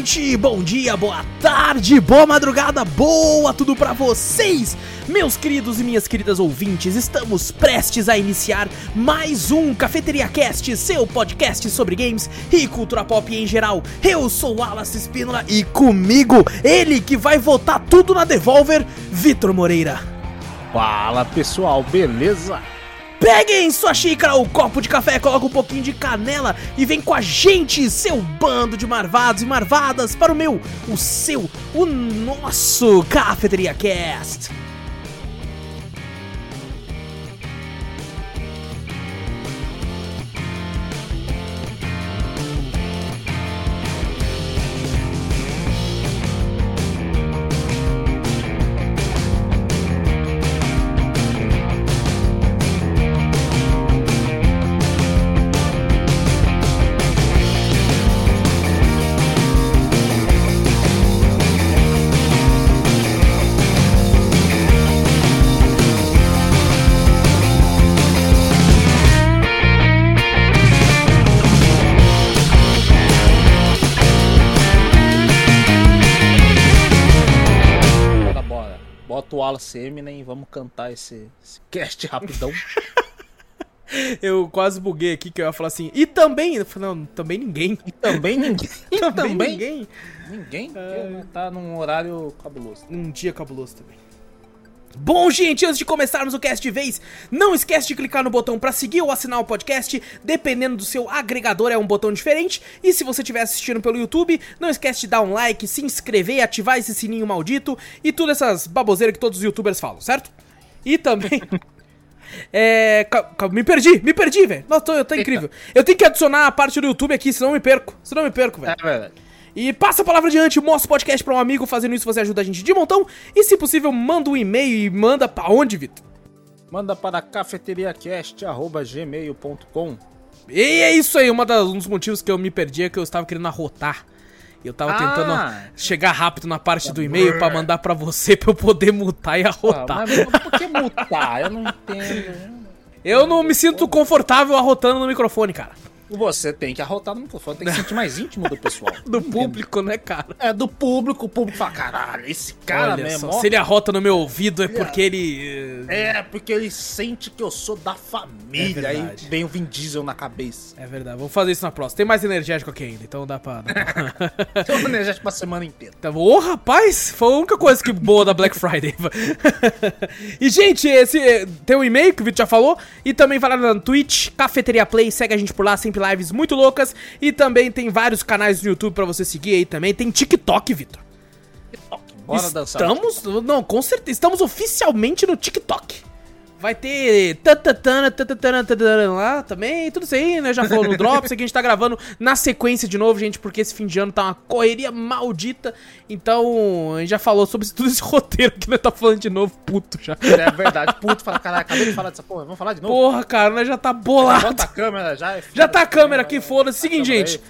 noite, bom dia, boa tarde, boa madrugada, boa tudo pra vocês, meus queridos e minhas queridas ouvintes. Estamos prestes a iniciar mais um Cafeteria Cast, seu podcast sobre games e cultura pop em geral. Eu sou Wallace Espínola e comigo, ele que vai votar tudo na Devolver, Vitor Moreira. Fala pessoal, beleza? Peguem sua xícara ou copo de café, coloca um pouquinho de canela e vem com a gente, seu bando de marvados e marvadas, para o meu, o seu, o nosso Cafeteria Cast. Wallace Eminem e vamos cantar esse, esse cast rapidão. Eu quase buguei aqui que eu ia falar assim, e também, não, também ninguém. E também ninguém. E Também, também, ninguém. ninguém. porque, né, tá num horário cabuloso. Um dia cabuloso também. Bom, gente, antes de começarmos o cast de vez, não esquece de clicar no botão pra seguir ou assinar o podcast. Dependendo do seu agregador, é um botão diferente. E se você estiver assistindo pelo YouTube, não esquece de dar um like, se inscrever, ativar esse sininho maldito e todas essas baboseiras que todos os youtubers falam, certo? E também. É. ca- ca- me perdi, me perdi, velho. Nossa, tô, eu tô incrível. Eu tenho que adicionar a parte do YouTube aqui, senão eu me perco. Senão eu me perco, velho. É verdade. E passa a palavra adiante, mostra o podcast pra um amigo, fazendo isso você ajuda a gente de montão. E se possível, manda um e-mail e manda pra onde, Vitor? Manda para cafeteriacast.gmail.com E é isso aí, uma das, um dos motivos que eu me perdi é que eu estava querendo arrotar. Eu tava Ah. tentando chegar rápido na parte do e-mail pra mandar pra você pra eu poder mutar e Ah, arrotar. mas por que mutar? Eu não entendo. Eu não me sinto confortável arrotando no microfone, cara. Você tem que arrotar no microfone, tem que se sentir mais íntimo do pessoal. Do público, né, cara? É, do público, o público fala, caralho, esse cara Olha mesmo, só, ó, se ele arrota no meu ouvido é porque ele... É, porque ele sente que eu sou da família. É aí vem o Vin Diesel na cabeça. É verdade, vamos fazer isso na próxima. Tem mais energético aqui ainda, então dá pra... Dá pra... Então energético pra semana inteira. Tá bom. Ô, rapaz, foi a única coisa que boa da Black Friday. e, gente, esse eh, tem um e-mail que o Vitor já falou. E também vai lá na Twitch, Cafeteria Play, segue a gente por lá, sempre lives muito loucas. E também tem vários canais no YouTube pra você seguir aí também. Tem TikTok, Vitor. Bora dançar. Estamos, não, com certeza, estamos oficialmente no TikTok. Vai ter tatatana, tatatana, tatatana lá também, tudo isso aí, né? Já falou no Drops, aqui a gente tá gravando na sequência de novo, gente, porque esse fim de ano tá uma correria maldita. Então, a gente já falou sobre tudo esse roteiro que nós tá falando de novo, puto já. É verdade, puto, fala, caralho, acabei de falar dessa porra, vamos falar de novo? Porra, cara, nós já tá bolado. Bota a câmera já. Já tá a câmera aqui, foda-se. Seguinte, aí, gente.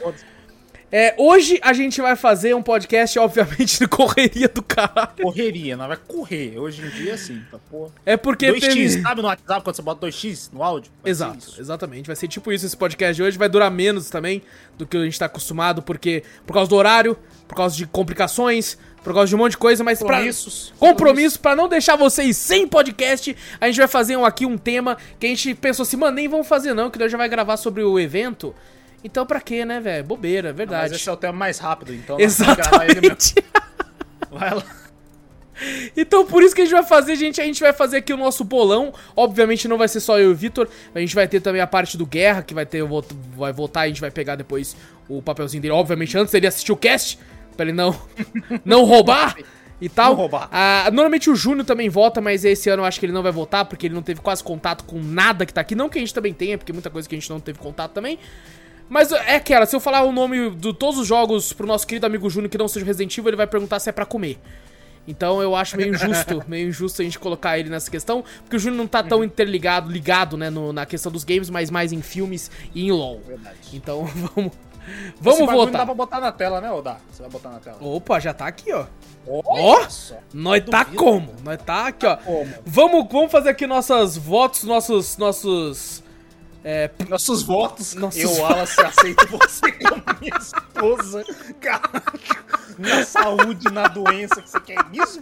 É, hoje a gente vai fazer um podcast, obviamente, de correria do caralho. Correria, não vai correr. Hoje em dia, sim, tá porra. É porque 2x, teve... sabe no WhatsApp quando você bota 2x no áudio? Vai Exato, exatamente. Vai ser tipo isso esse podcast de hoje. Vai durar menos também do que a gente tá acostumado, porque por causa do horário, por causa de complicações, por causa de um monte de coisa, mas pra. Compromissos. Compromisso pra não deixar vocês sem podcast. A gente vai fazer um, aqui um tema que a gente pensou assim, mano, nem vamos fazer não, que nós já vai gravar sobre o evento. Então pra quê, né, velho? Bobeira, Mas verdade. esse é o tema mais rápido, então. mesmo. Exatamente. Vai lá. Então por isso que a gente vai fazer, gente, a gente vai fazer aqui o nosso bolão. Obviamente não vai ser só eu e o Vitor, a gente vai ter também a parte do Guerra, que vai ter, vai voltar, a gente vai pegar depois o papelzinho dele, obviamente antes dele assistir o cast, pra ele não não roubar e tal. Não roubar. Ah, normalmente o Júnior também vota, mas esse ano eu acho que ele não vai votar, porque ele não teve quase contato com nada que tá aqui. Não que a gente também tenha, porque muita coisa que a gente não teve contato também. Mas é aquela, se eu falar o nome de todos os jogos pro nosso querido amigo Júnior que não seja Resident Evil, ele vai perguntar se é pra comer. Então eu acho meio injusto, meio injusto a gente colocar ele nessa questão, porque o Júnior não tá tão interligado, ligado, né, no- na questão dos games, mas mais em filmes e em LoL. Verdade. Então vamos, Esse vamos bagulho Não dá pra botar na tela, né, Oda? Você vai botar na tela. Opa, já tá aqui, ó. Ó. Nós tá Duvido. como? Nós tá aqui, ó. Como? Vamos, vamos fazer aqui nossas votos, nossos, nossos... É, Nossos votos. Nossos eu, Wallace, aceito você como minha esposa. Caralho. na saúde, na doença, que você quer isso?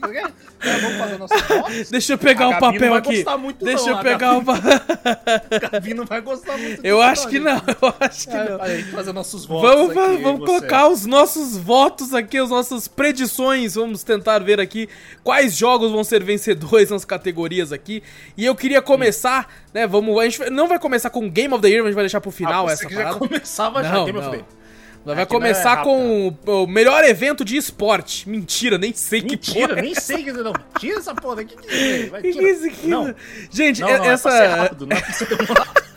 É, vamos fazer nossos votos? Deixa eu pegar A não papel vai aqui. gostar muito, Deixa não, eu a pegar o Gabi-. A Gabi não vai gostar muito Eu acho que não, eu acho que É, não. aí, fazer nossos votos Vamos, aqui, vamos, você. colocar os nossos votos aqui, as nossas predições. Vamos tentar ver aqui quais jogos vão ser vencedores nas categorias aqui. E eu queria começar, né? Vamos, a gente não vai começar com Game of the Year, mas a gente vai deixar pro final ah, essa você que já parada. começava já, Não, Game of não. the Year. Vai Aqui é começar rápido, com o, o melhor evento de esporte. Mentira, nem sei que Mentira, porra é nem sei que não. Tira essa porra. Que, que, vai, Que tira. que é isso aqui? Não, Gente, não, não, é essa, ser rápido, não é pra demorado.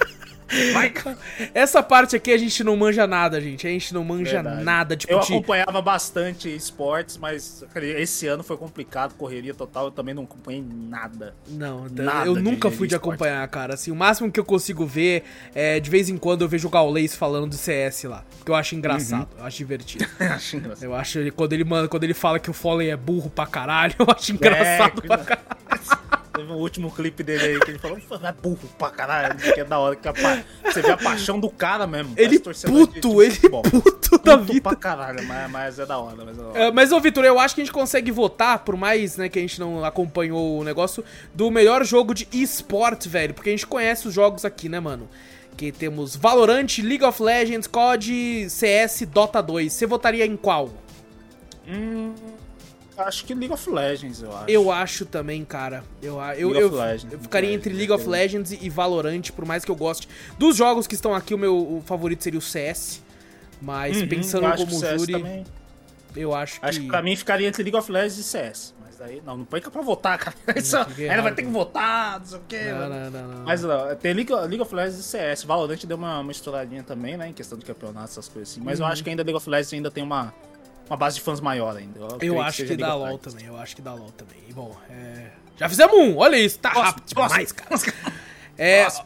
Vai, essa parte aqui a gente não manja nada, gente. A gente não manja Verdade. nada. Tipo, Eu de- acompanhava bastante esportes, mas esse ano foi complicado, correria total, eu também não acompanhei nada. Não, Nada eu nunca de fui de esporte. acompanhar, cara. Assim, o máximo que eu consigo ver é de vez em quando eu vejo o Gaules falando do CS lá. Que eu acho engraçado, eu acho divertido. Acho engraçado. Eu acho ele, quando ele manda, quando ele fala que o Foley é burro pra caralho, eu acho engraçado É, pra caralho. Teve um último clipe dele aí que ele falou, é burro pra caralho, aqui é da hora. Que a pa- Você vê a paixão do cara mesmo. Ele puto, ele futebol. puto da Puto vida. pra caralho, mas, mas é da hora, mas é da hora. É, mas, ô, Vitor, eu acho que a gente consegue votar, por mais né, que a gente não acompanhou o negócio, do melhor jogo de eSport, velho. Porque a gente conhece os jogos aqui, né, mano? Que temos Valorant, League of Legends, COD, CS, Dota 2. Você votaria em qual? Hum, acho que League of Legends, eu acho. Eu acho também, cara. Eu, eu, League eu, of Legends, eu ficaria Legends, entre League of Legends e Valorant, por mais que eu goste. Dos jogos que estão aqui, o meu o favorito seria o CS. Mas Uhum, pensando como CS júri, também- eu acho que. Acho que pra mim ficaria entre League of Legends e CS. Mas daí, não, não põe é pra votar, cara. Isso, ainda vai errado. ter que votar, não sei o quê. Não, não, não, não. Mas não, tem League, League of Legends e CS. Valorant deu uma, uma estouradinha também, né? Em questão de campeonato, essas coisas assim. Mas eu acho que ainda League of Legends ainda tem uma, uma base de fãs maior ainda. Eu, Eu acho que League dá LOL também, eu acho que dá LOL também. E bom, é... Já fizemos um, olha isso, tá Nossa, rápido nossa, demais, cara. nossa. É, Nossa.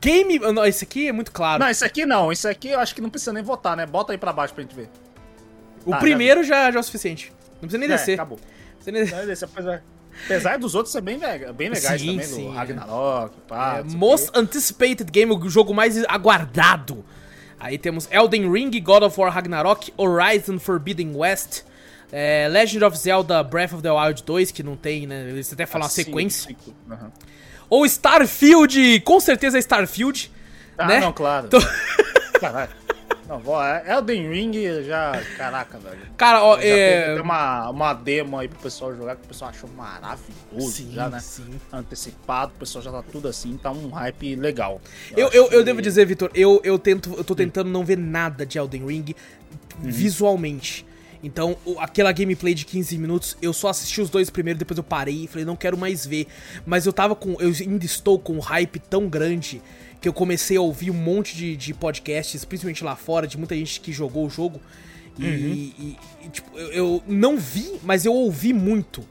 game... Não, esse aqui é muito claro. Não, esse aqui não. Esse aqui eu acho que não precisa nem votar, né? Bota aí pra baixo pra gente ver. o tá, primeiro já, já é o suficiente. Não precisa nem É, descer. acabou. Não precisa nem descer. Não, esse, apesar, apesar dos outros ser bem, lega- bem legais Sim, também, sim, do é. Ragnarok, pá, É, sei o most. Anticipated Game, o jogo mais aguardado. Aí temos Elden Ring, God of War Ragnarok, Horizon Forbidden West, é, Legend of Zelda Breath of the Wild 2, que não tem, né? Eles até falam uma Assim, sequência. aham. Ou Starfield, com certeza é Starfield. Ah, né? não, claro. Tô- Caralho. Não, é- Elden Ring já. Caraca, velho. Cara, ó, Já é. até uma, uma demo aí pro pessoal jogar que o pessoal achou maravilhoso Sim, já, né? sim. Antecipado, o pessoal já tá tudo assim, tá um hype legal. Eu, eu, eu que- devo dizer, Vitor, eu, eu, tento, eu tô tentando não ver nada de Elden Ring visualmente. Então, aquela gameplay de 15 minutos, eu só assisti os dois primeiros, depois eu parei e falei, não quero mais ver. Mas eu tava com. Eu ainda estou com um hype tão grande que eu comecei a ouvir um monte de, de podcasts, principalmente lá fora, de muita gente que jogou o jogo. E, e- e, tipo, eu, eu não vi, mas eu ouvi muito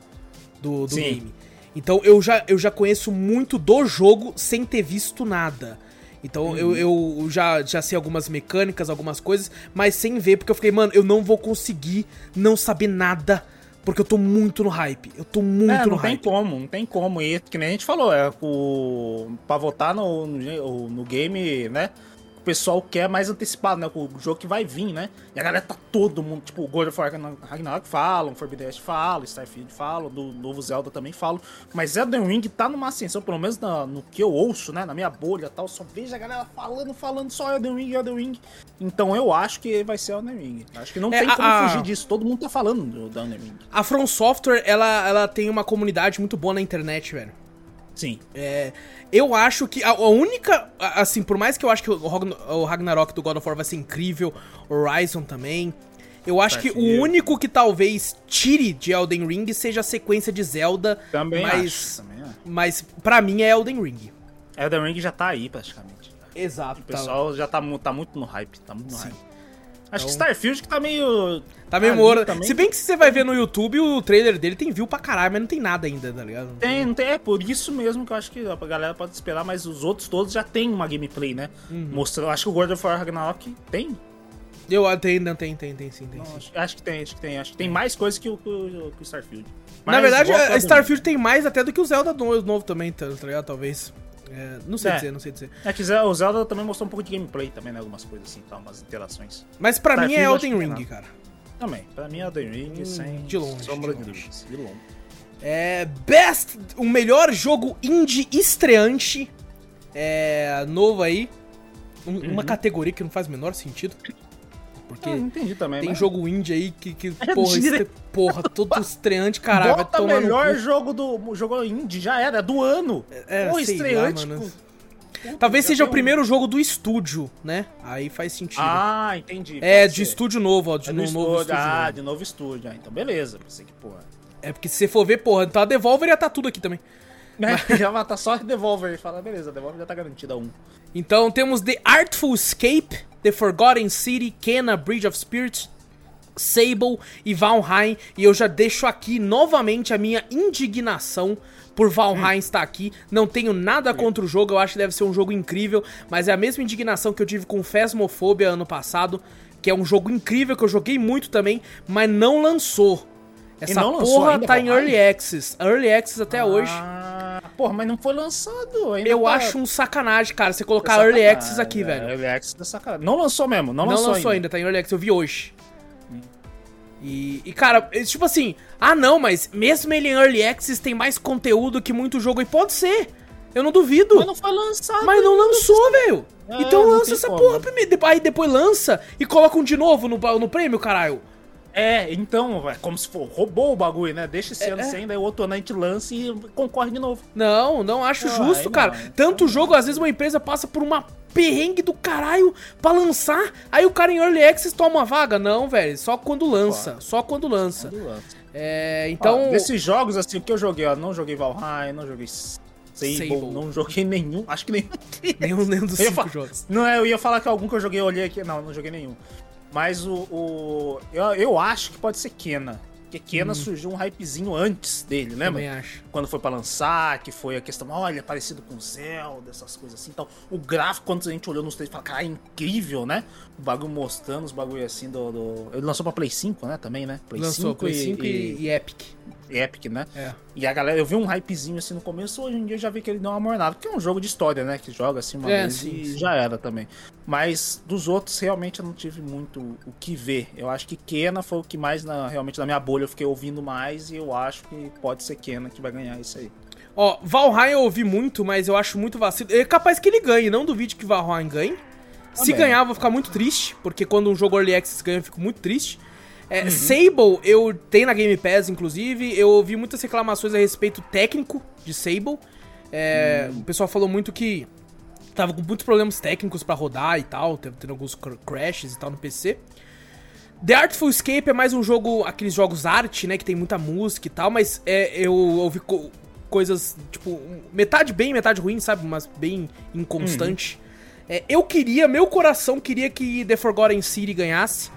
do, do game. Então eu já, eu já conheço muito do jogo sem ter visto nada. Então eu, eu já, já sei algumas mecânicas, algumas coisas, mas sem ver, porque eu fiquei, mano, eu não vou conseguir não saber nada, porque eu tô muito no hype. Eu tô muito É, no não tem hype. como, não tem como. E que nem a gente falou, é o. Pra votar no, no, no game, né? O pessoal quer mais antecipado, né? O jogo que vai vir, né? E a galera tá todo mundo, tipo, o God of War Ragnarok falam, Forbidden West falam, Starfield falam, do novo Zelda também falam. Mas Elden Ring tá numa ascensão, pelo menos na- no que eu ouço, né? Na minha bolha e tal, só vejo a galera falando, falando só Elden Ring, Elden Ring. Então eu acho que vai ser Elden Ring. Acho que não É, tem como a- fugir disso. Todo mundo tá falando do, do Elden Ring. A From Software, ela, ela tem uma comunidade muito boa na internet, velho. Sim. É, eu acho que a, a única. Assim, por mais que eu acho que o Ragn- o Ragnarok do God of War vai ser incrível, Horizon também. Eu acho que o único que talvez tire de Elden Ring seja a sequência de Zelda. Também mas, acho. Também acho. mas pra mim é Elden Ring. Elden Ring já tá aí praticamente. Exato. O pessoal já tá, tá muito no hype. Tá muito no Sim. hype. Acho que Então- Starfield que tá meio. Tá meio morto. também. Se bem que você vai ver no YouTube, o trailer dele tem view pra caralho, mas não tem nada ainda, tá ligado? Tem, não tem, é por isso mesmo que eu acho que a galera pode esperar, mas os outros todos já tem uma gameplay, né? Uhum. Mostrando. Acho que o God of War Ragnarok tem. Eu ah, tem, não tem, tem, tem sim, tem Não, sim. acho, acho que tem, acho que tem. Acho que tem mais coisa que o, que o- que Starfield. Na Mas verdade, igual a Starfield tem mais até do que o Zelda novo, novo também, tá tá ligado? Talvez. É, não sei É. dizer, não sei dizer. É que o Zelda também mostrou um pouco de gameplay também, né? Algumas coisas assim, tá, umas interações. Mas pra mim é Elden Ring, cara. Também. Pra mim, Elden Ring, Hum, sem de longe, sombra de longe. De longe. É. Best. O melhor jogo indie estreante. É. Novo aí. Um- Uma categoria que não faz o menor sentido. Porque. Ah, entendi também. Tem mas- jogo indie aí que, que É porra, dire- estre... porra, todo estreante, caralho, vai Bota no melhor cu. jogo do jogo indie, já era, do ano. É, Pô, sei estreante. lá, mano. pô. Talvez seja o tem um- primeiro jogo do estúdio, né? Aí faz sentido. Ah, entendi. é, de ser. estúdio novo, ó, de É no no novo estúdio. estúdio. Ah, novo. de novo estúdio. Ah, então beleza. Pensei que, porra. É porque se você for ver, porra, então a Devolver ia tá tudo aqui também. já vai tá só Devolver e fala, beleza, Devolver já tá garantida um. Então temos The Artful Escape, The Forgotten City, Kena, Bridge of Spirits, Sable e Valheim. E eu já deixo aqui novamente a minha indignação por Valheim estar aqui. Não tenho nada contra o jogo, eu acho que deve ser um jogo incrível, mas é a mesma indignação que eu tive com Phasmophobia ano passado, que é um jogo incrível que eu joguei muito também, mas não lançou. Essa não porra ainda, tá em? Early Access. Early Access até hoje. Porra, mas não foi lançado ainda. Eu tá- acho um sacanagem, cara, você colocar tá Early Access aqui, é, velho. Early Access da sacanagem. Não lançou mesmo, não, Não lançou, lançou ainda. tá em Early Access, eu vi hoje. E, e, cara, é tipo assim, ah não, mas mesmo ele em Early Access tem mais conteúdo que muito jogo, e pode ser, eu não duvido, Mas mas não foi lançado. não, lançou, velho. É, então lança essa como. porra primeiro, depois- aí depois lança e coloca um de novo no, no prêmio, caralho. É, então, é como se for, roubou o bagulho, né? Deixa esse É, ano é. sem, daí o outro ano a gente lança e concorre de novo. Não, não acho Ah, justo, cara. não, Tanto jogo, às vezes uma empresa passa por uma perrengue do caralho pra lançar, aí o cara em Early Access toma uma vaga. Não, velho, só quando lança, só quando lança. Quando lança. É, Então, então... desses jogos, assim, que eu joguei, ó, não joguei Valheim, não joguei Sable, Sable. não joguei nenhum, acho que nenhum. Nenhum, nenhum dos cinco jogos. Não é, eu ia falar que algum que eu joguei, eu olhei aqui, não, não joguei nenhum. Mas o, o eu, eu acho que pode ser Kena. Porque Kena surgiu um hypezinho antes dele, lembra? Também acho. Quando foi pra lançar, que foi a questão, olha, parecido com Zelda, essas coisas assim. Então, o gráfico, quando a gente olhou nos três, fala, cara, é incrível, né? O bagulho mostrando os bagulho assim do, do- Ele lançou pra Play 5, né? Também, né? Play Lançou Play 5 e, e Epic. Epic, né? É. E a galera, eu vi um hypezinho assim no começo, hoje em dia eu já vi que ele deu uma mornada. Porque é um jogo de história, né? Que joga assim uma É, vez sim, e sim. já era também. Mas dos outros, realmente eu não tive muito o que ver. Eu acho que Kena foi o que mais, na, realmente, na minha bolha eu fiquei ouvindo mais. E eu acho que pode ser Kena que vai ganhar isso aí. Ó, Valheim eu ouvi muito, mas eu acho muito vacilo. É capaz que ele ganhe, não duvide que Valheim ganhe. Se Também. ganhar, eu vou ficar muito triste, porque quando um jogo Early Access ganha, eu fico muito triste. É, Sable, eu tenho na Game Pass, inclusive, eu ouvi muitas reclamações a respeito técnico de Sable. É, O pessoal falou muito que tava com muitos problemas técnicos pra rodar e tal, tendo alguns cr- crashes e tal no PC. The Artful Escape é mais um jogo, aqueles jogos arte, né, que tem muita música e tal, mas é, eu ouvi co- coisas, tipo, metade bem, metade ruim, sabe, mas bem inconstante. É, eu queria, meu coração queria que The Forgotten City ganhasse,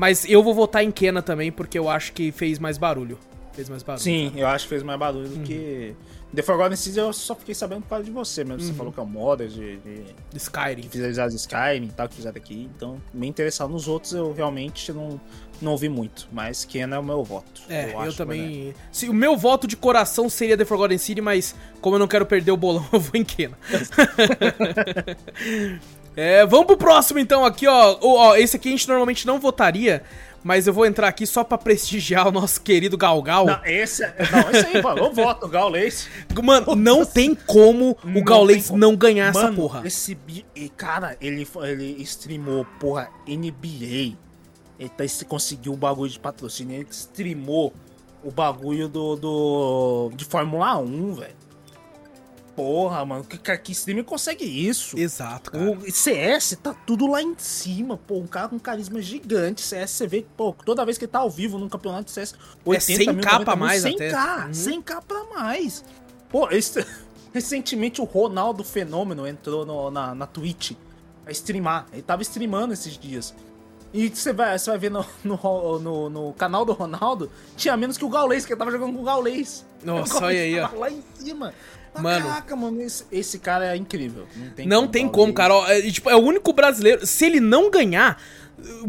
mas eu vou votar em Kena também, porque eu acho que fez mais barulho. Fez mais barulho. Sim, eu acho que fez mais barulho do que. The Forgotten Seas eu só fiquei sabendo por causa de você mesmo. Você falou que é um modder de, de Skyrim. que fizeram as Skyrim e tal, que fizeram aqui. Então, me interessado nos outros, eu realmente não, não ouvi muito. Mas Kena é o meu voto. É, eu, ganhar. também. Se, o meu voto de coração seria The Forgotten City, mas como eu não quero perder o bolão, eu vou em Kena. é, vamos pro próximo então aqui, ó. Ó, Esse aqui a gente normalmente não votaria, mas eu vou entrar aqui só pra prestigiar o nosso querido Galgal. Não, esse, é- não, esse aí, mano, eu voto, o Gaules. Mano, não tem como o Não Gaules como. não ganhar essa Mano, porra. Esse cara, ele, ele streamou, porra, NBA. Ele tá, conseguiu o bagulho de patrocínio. Ele streamou o bagulho do, do de Fórmula 1, velho. Porra, mano, que, que, streamer consegue isso? Exato, cara. O CS tá tudo lá em cima, pô. Um cara com carisma gigante. CS, você vê, pô, toda vez que ele tá ao vivo num campeonato de CS, 80 mil, 100K 90 pra mil, mais 100K, até. Uhum. 100k pra mais. Pô, esse- recentemente o Ronaldo Fenômeno entrou no- na, na Twitch a streamar. Ele tava streamando esses dias. E você vai, você vai ver no, no, no- no canal do Ronaldo, tinha menos que o Gaulês, que ele tava jogando com o Gaulês. Nossa, olha aí, ó. Lá em cima. Mano. Caraca, mano, esse, esse cara é incrível. Não tem Não tem como, cara. É, tipo, é o único brasileiro. Se ele não ganhar,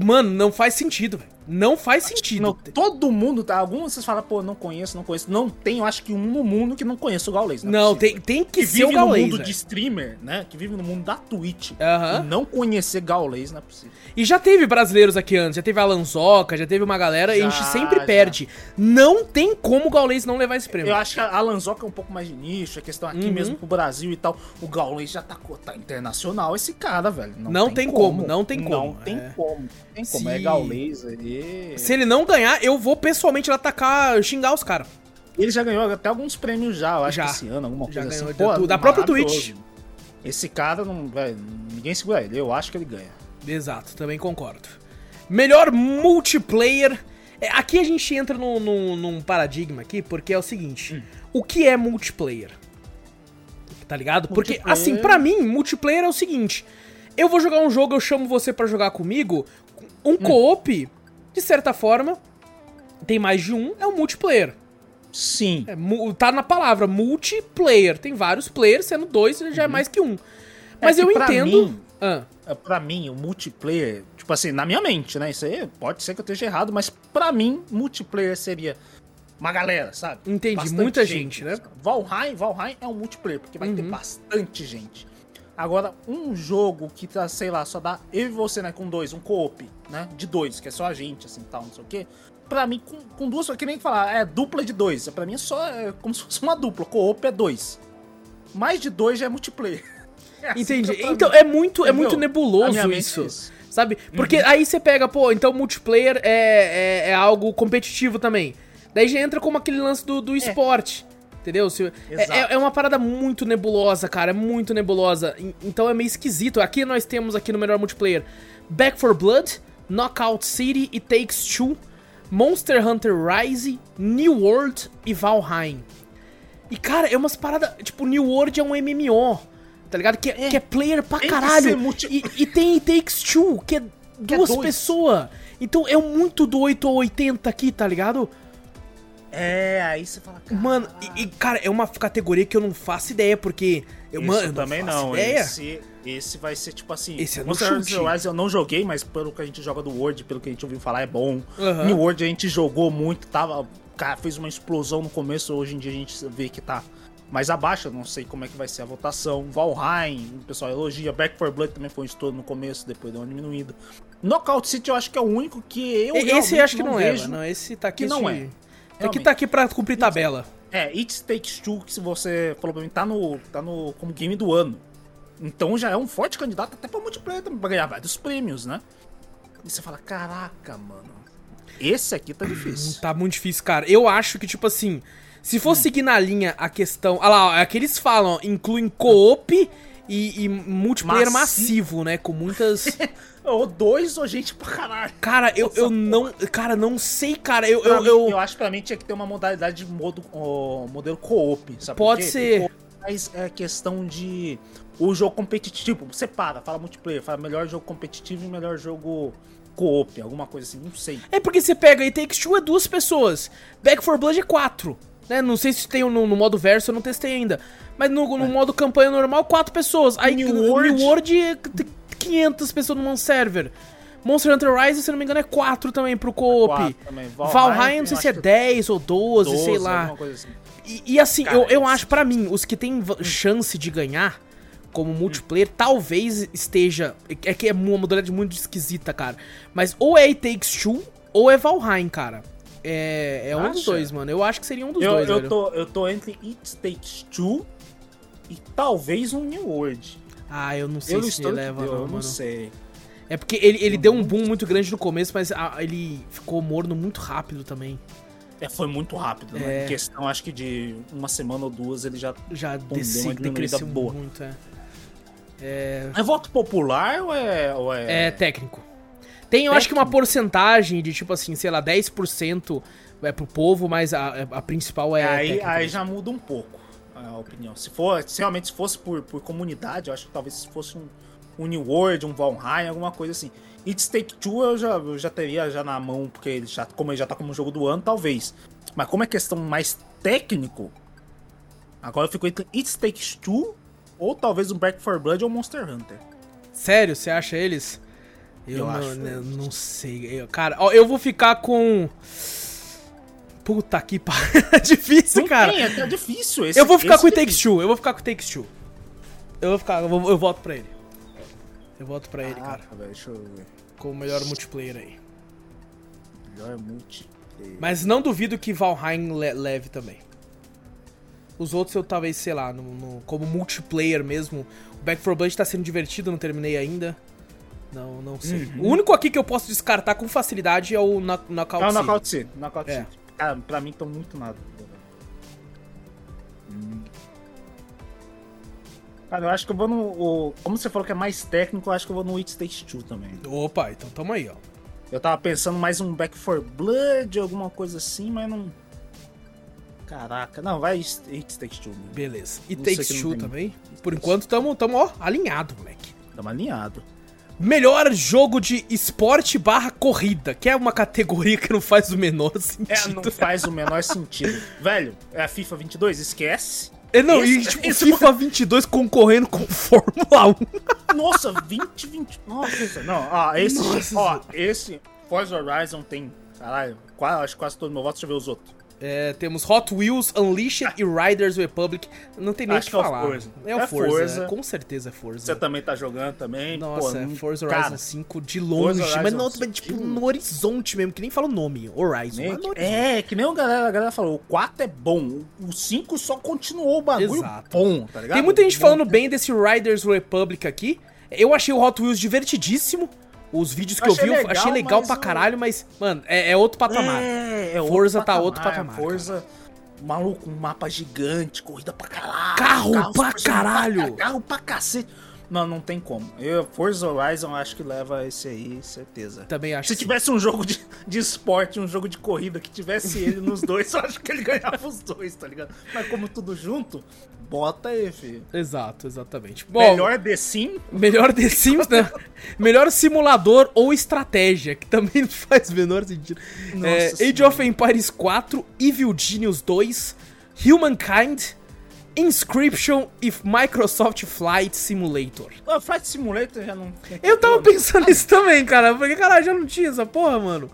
mano, não faz sentido, velho. Não faz sentido. Não, todo mundo, tá? Alguns vocês falam, pô, não conheço, não conheço. Não tem, eu acho que um no mundo que não conhece o Gaules. Não, é tem, tem que, que ser o vive no Gaules. mundo velho. de streamer, né? Que vive no mundo da Twitch. Não conhecer Gaules não é possível. E já teve brasileiros aqui antes, já teve a Lanzoca, já teve uma galera e a gente Já, sempre já. perde. Não tem como o Gaules não levar esse prêmio. Eu acho que a Lanzoca é um pouco mais de nicho, a questão aqui Uhum. mesmo pro Brasil e tal. O Gaules já tá, tá internacional, esse cara, velho. Não tem como, não tem como, Não tem é. como. Tem como. Se- É Gaules aí. Se ele não ganhar, eu vou pessoalmente lá atacar, xingar os caras. Ele já ganhou até alguns prêmios já, eu acho Já. que esse ano, alguma Já coisa ganhou assim. da- do- da própria. Twitch. Esse cara não, ninguém segura ele. Eu acho que ele ganha. Exato, também concordo. Melhor multiplayer. É, aqui a gente entra num, num- num paradigma aqui, porque é o seguinte: Hum. o que é multiplayer? Tá ligado? Porque, assim, pra mim, multiplayer é o seguinte: eu vou jogar um jogo, eu chamo você pra jogar comigo, um Hum. co-op, de certa forma, tem mais de um, é um multiplayer. Sim. É, tá na palavra multiplayer. Tem vários players, sendo dois já é mais que um. Mas Uhum. É eu que pra entendo. mim- Ah, É, Pra mim, o multiplayer, tipo assim, na minha mente, né? Isso aí pode ser que eu esteja errado, mas pra mim, multiplayer seria uma galera, sabe? Entendi, muita gente, né? Valheim, Valheim é um multiplayer, porque vai ter Uhum. bastante gente. Agora, um jogo que tá, sei lá, só dá eu e você, né, com dois, um co-op, né? De dois, que é só a gente, assim, tal, não sei o quê. Pra mim, com, com duas, que nem falar, é dupla de dois. Pra mim é só é como se fosse uma dupla. Co-op é dois. Mais de dois já é multiplayer. É assim entendi. Então é muito, é muito nebuloso isso. é isso. Sabe? Porque Uhum. aí você pega, pô, então multiplayer é, é, é algo competitivo também. Daí já entra como aquele lance do, do esporte. Entendeu? Se- é, é- é uma parada muito nebulosa, cara. É muito nebulosa. En- Então é meio esquisito. Aqui nós temos aqui no melhor multiplayer Back for Blood, Knockout City e Takes Two, Monster Hunter Rise, New World e Valheim. E, cara, é umas paradas. Tipo, New World é um MMO. Tá ligado? Que é, que é player pra caralho. multi- E, e tem Takes Two, que é duas dois. pessoas. Então é muito do 8 ou 80 aqui, tá ligado? É, aí você fala, cara. Mano, e, e, cara, é uma categoria que eu não faço ideia, porque. Eu, Esse mano, eu eu também faço não. Ideia. Esse, esse vai ser tipo assim. Esse é Monster Rise eu não joguei, mas pelo que a gente joga do World, pelo que a gente ouviu falar, é bom. Aham. New World a gente jogou muito, tava. Cara, fez uma explosão no começo, hoje em dia a gente vê que tá mais abaixo, eu não sei como é que vai ser a votação. Valheim, o pessoal elogia. Back 4 Blood também foi um estouro no começo, depois deu uma diminuída. Knockout City eu acho que é o único que eu. Esse realmente acho que não, é, vejo. mano. Não, esse tá aqui que não de- é. Realmente. tá aqui pra cumprir tabela. É, It Takes Two, que se você falou pra mim, tá no, tá no como game do ano. Então já é um forte candidato até pra multiplayer também, pra ganhar vários prêmios, né? E você fala, caraca, mano. Esse aqui tá difícil. Tá muito difícil, cara. Eu acho que, tipo assim, se for seguir na linha a questão. Olha lá, ó, é que eles falam, ó, incluem co-op e, e multiplayer Massivo. massivo, né? Com muitas. Ou dois ou gente pra caralho. Cara, eu, eu não. Cara, não sei, cara. Eu. Eu, mim, eu- eu acho que pra mim tinha que ter uma modalidade de modo, modelo co-op, sabe? Pode ser. Mas é questão de. O jogo competitivo, separa, fala multiplayer, fala melhor jogo competitivo e melhor jogo co-op, alguma coisa assim, não sei. É porque você pega e Takes Two é duas pessoas. Back for Blood é quatro. Né? Não sei se tem no, no modo verso, eu não testei ainda. Mas no, no modo campanha normal, quatro pessoas. Aí New New World- World, é t- 500 pessoas num server. Monster Hunter Rise, se não me engano, é 4 também pro co-op. Quatro também. Valheim, Valheim, não sei se é acho que 10 ou 12, 12, sei lá. assim. E, e assim, Cara, eu, eu acho, pra mim, os que têm va- chance de ganhar como multiplayer, talvez esteja. É que é uma modalidade muito esquisita, cara. Mas ou é It Takes Two ou é Valheim, cara. É, é um dos dois, mano. Eu acho que seria um dos Eu, dois, eu, velho. tô, eu tô entre It Takes Two e talvez um New World. Ah, eu não sei eu se ele leva, eu não, não mano. sei. É porque ele, ele deu um boom muito grande no começo, mas ah, ele ficou morno muito rápido também. É, foi muito rápido, né? É. Em questão, acho que de uma semana ou duas ele já. Já deu diminuída decresceu boa. muito, é. É, É voto popular ou é. Ou é... É técnico. Tem, eu acho que uma porcentagem de, tipo assim, sei lá, 10% é pro povo, mas a, a principal é. É, aí, aí já muda um pouco a opinião. Se for, se realmente se fosse por, por comunidade, eu acho que talvez se fosse um, um New World, um Valheim, alguma coisa assim. It's Take Two eu já, eu já teria já na mão, porque ele já, como ele já tá como jogo do ano, talvez. Mas como é questão mais técnico, agora eu fico entre It Takes Two ou talvez um Back 4 Blood ou Monster Hunter. Sério, você acha eles? Eu, Eu não, acho né, justo. não sei. Eu- cara, ó, eu vou ficar com. Puta que pariu. É difícil, Não cara. tem, é, é difícil. Esse, Eu vou ficar com o é Takes difícil. Two. Eu vou ficar com o Takes Two. Eu vou ficar. Eu, vou- eu voto pra ele. Eu voto pra ele, cara. Deixa eu ver. Com o melhor multiplayer aí. Melhor multi. Mas não duvido que Valheim le- leve também. Os outros eu talvez, sei lá, no, no- como multiplayer mesmo. O Back 4 Blood tá sendo divertido, não terminei ainda. Não, não sei. Uhum. O único aqui que eu posso descartar com facilidade é o Na- Knockout City. Knockout City. Knockout É. City. Cara, pra mim tão muito nada. Cara, eu acho que eu vou no. o- como você falou que é mais técnico, eu acho que eu vou no It Stage 2 também. Opa, então tamo aí, ó. Eu tava pensando mais um Back for Blood, alguma coisa assim, mas não. Caraca, não, vai It Stage 2. Mano. Beleza. E Não sei Takes Two também. Por enquanto tamo, tamo ó, alinhado, moleque. Tamo alinhado. Melhor jogo de esporte barra corrida, que é uma categoria que não faz o menor É, sentido. não faz o menor sentido. Velho, é a FIFA 22, esquece. É, não, e tipo, esse- FIFA 22 concorrendo com Fórmula 1. Nossa, 20, 20. Nossa, não, ó, esse. Nossa. Ó, esse Forza Horizon tem. Caralho, quase, acho que quase todo meu voto. Deixa eu ver os outros. É, temos Hot Wheels, Unleashed e Riders Republic. Não tem nem o que é o falar. Forza. É o É Forza, Forza. é, com certeza é Forza. Você também tá jogando também. Nossa, pô, é Forza Horizon cara, 5 de longe, mas não, 5 tipo, no horizonte mesmo, que nem fala o nome, Horizon. nem- é, que nem a galera, a galera falou, o 4 é bom, o 5 só continuou o bagulho Exato. bom, tá ligado? Tem muita gente falando bem desse Riders Republic aqui. Eu achei o Hot Wheels divertidíssimo. Os vídeos que eu, Achei vi, eu legal, achei legal mas pra caralho, mas, mano, é, é outro patamar. É, é Forza tá outro patamar, Forza, maluco, um mapa gigante, corrida pra caralho. Carro carros pra caralho. Carro pra cacete. Não, não tem como. Eu, Forza Horizon acho que leva esse aí, certeza. Também acho Se que sim. tivesse um jogo de, de esporte, um jogo de corrida, que tivesse ele nos dois, eu acho que ele ganhava os dois, tá ligado? Mas como tudo junto, bota aí, filho. Exato, exatamente. Bom, Melhor The Sim, Melhor The Sims, né? Melhor simulador ou estratégia, que também não faz o menor sentido. Nossa É, Age of Empires 4, Evil Genius 2, Humankind, Inscription e Microsoft Flight Simulator. o Flight Simulator já não Eu tava pensando nisso também, cara. Porque, caralho, já não tinha essa porra, mano.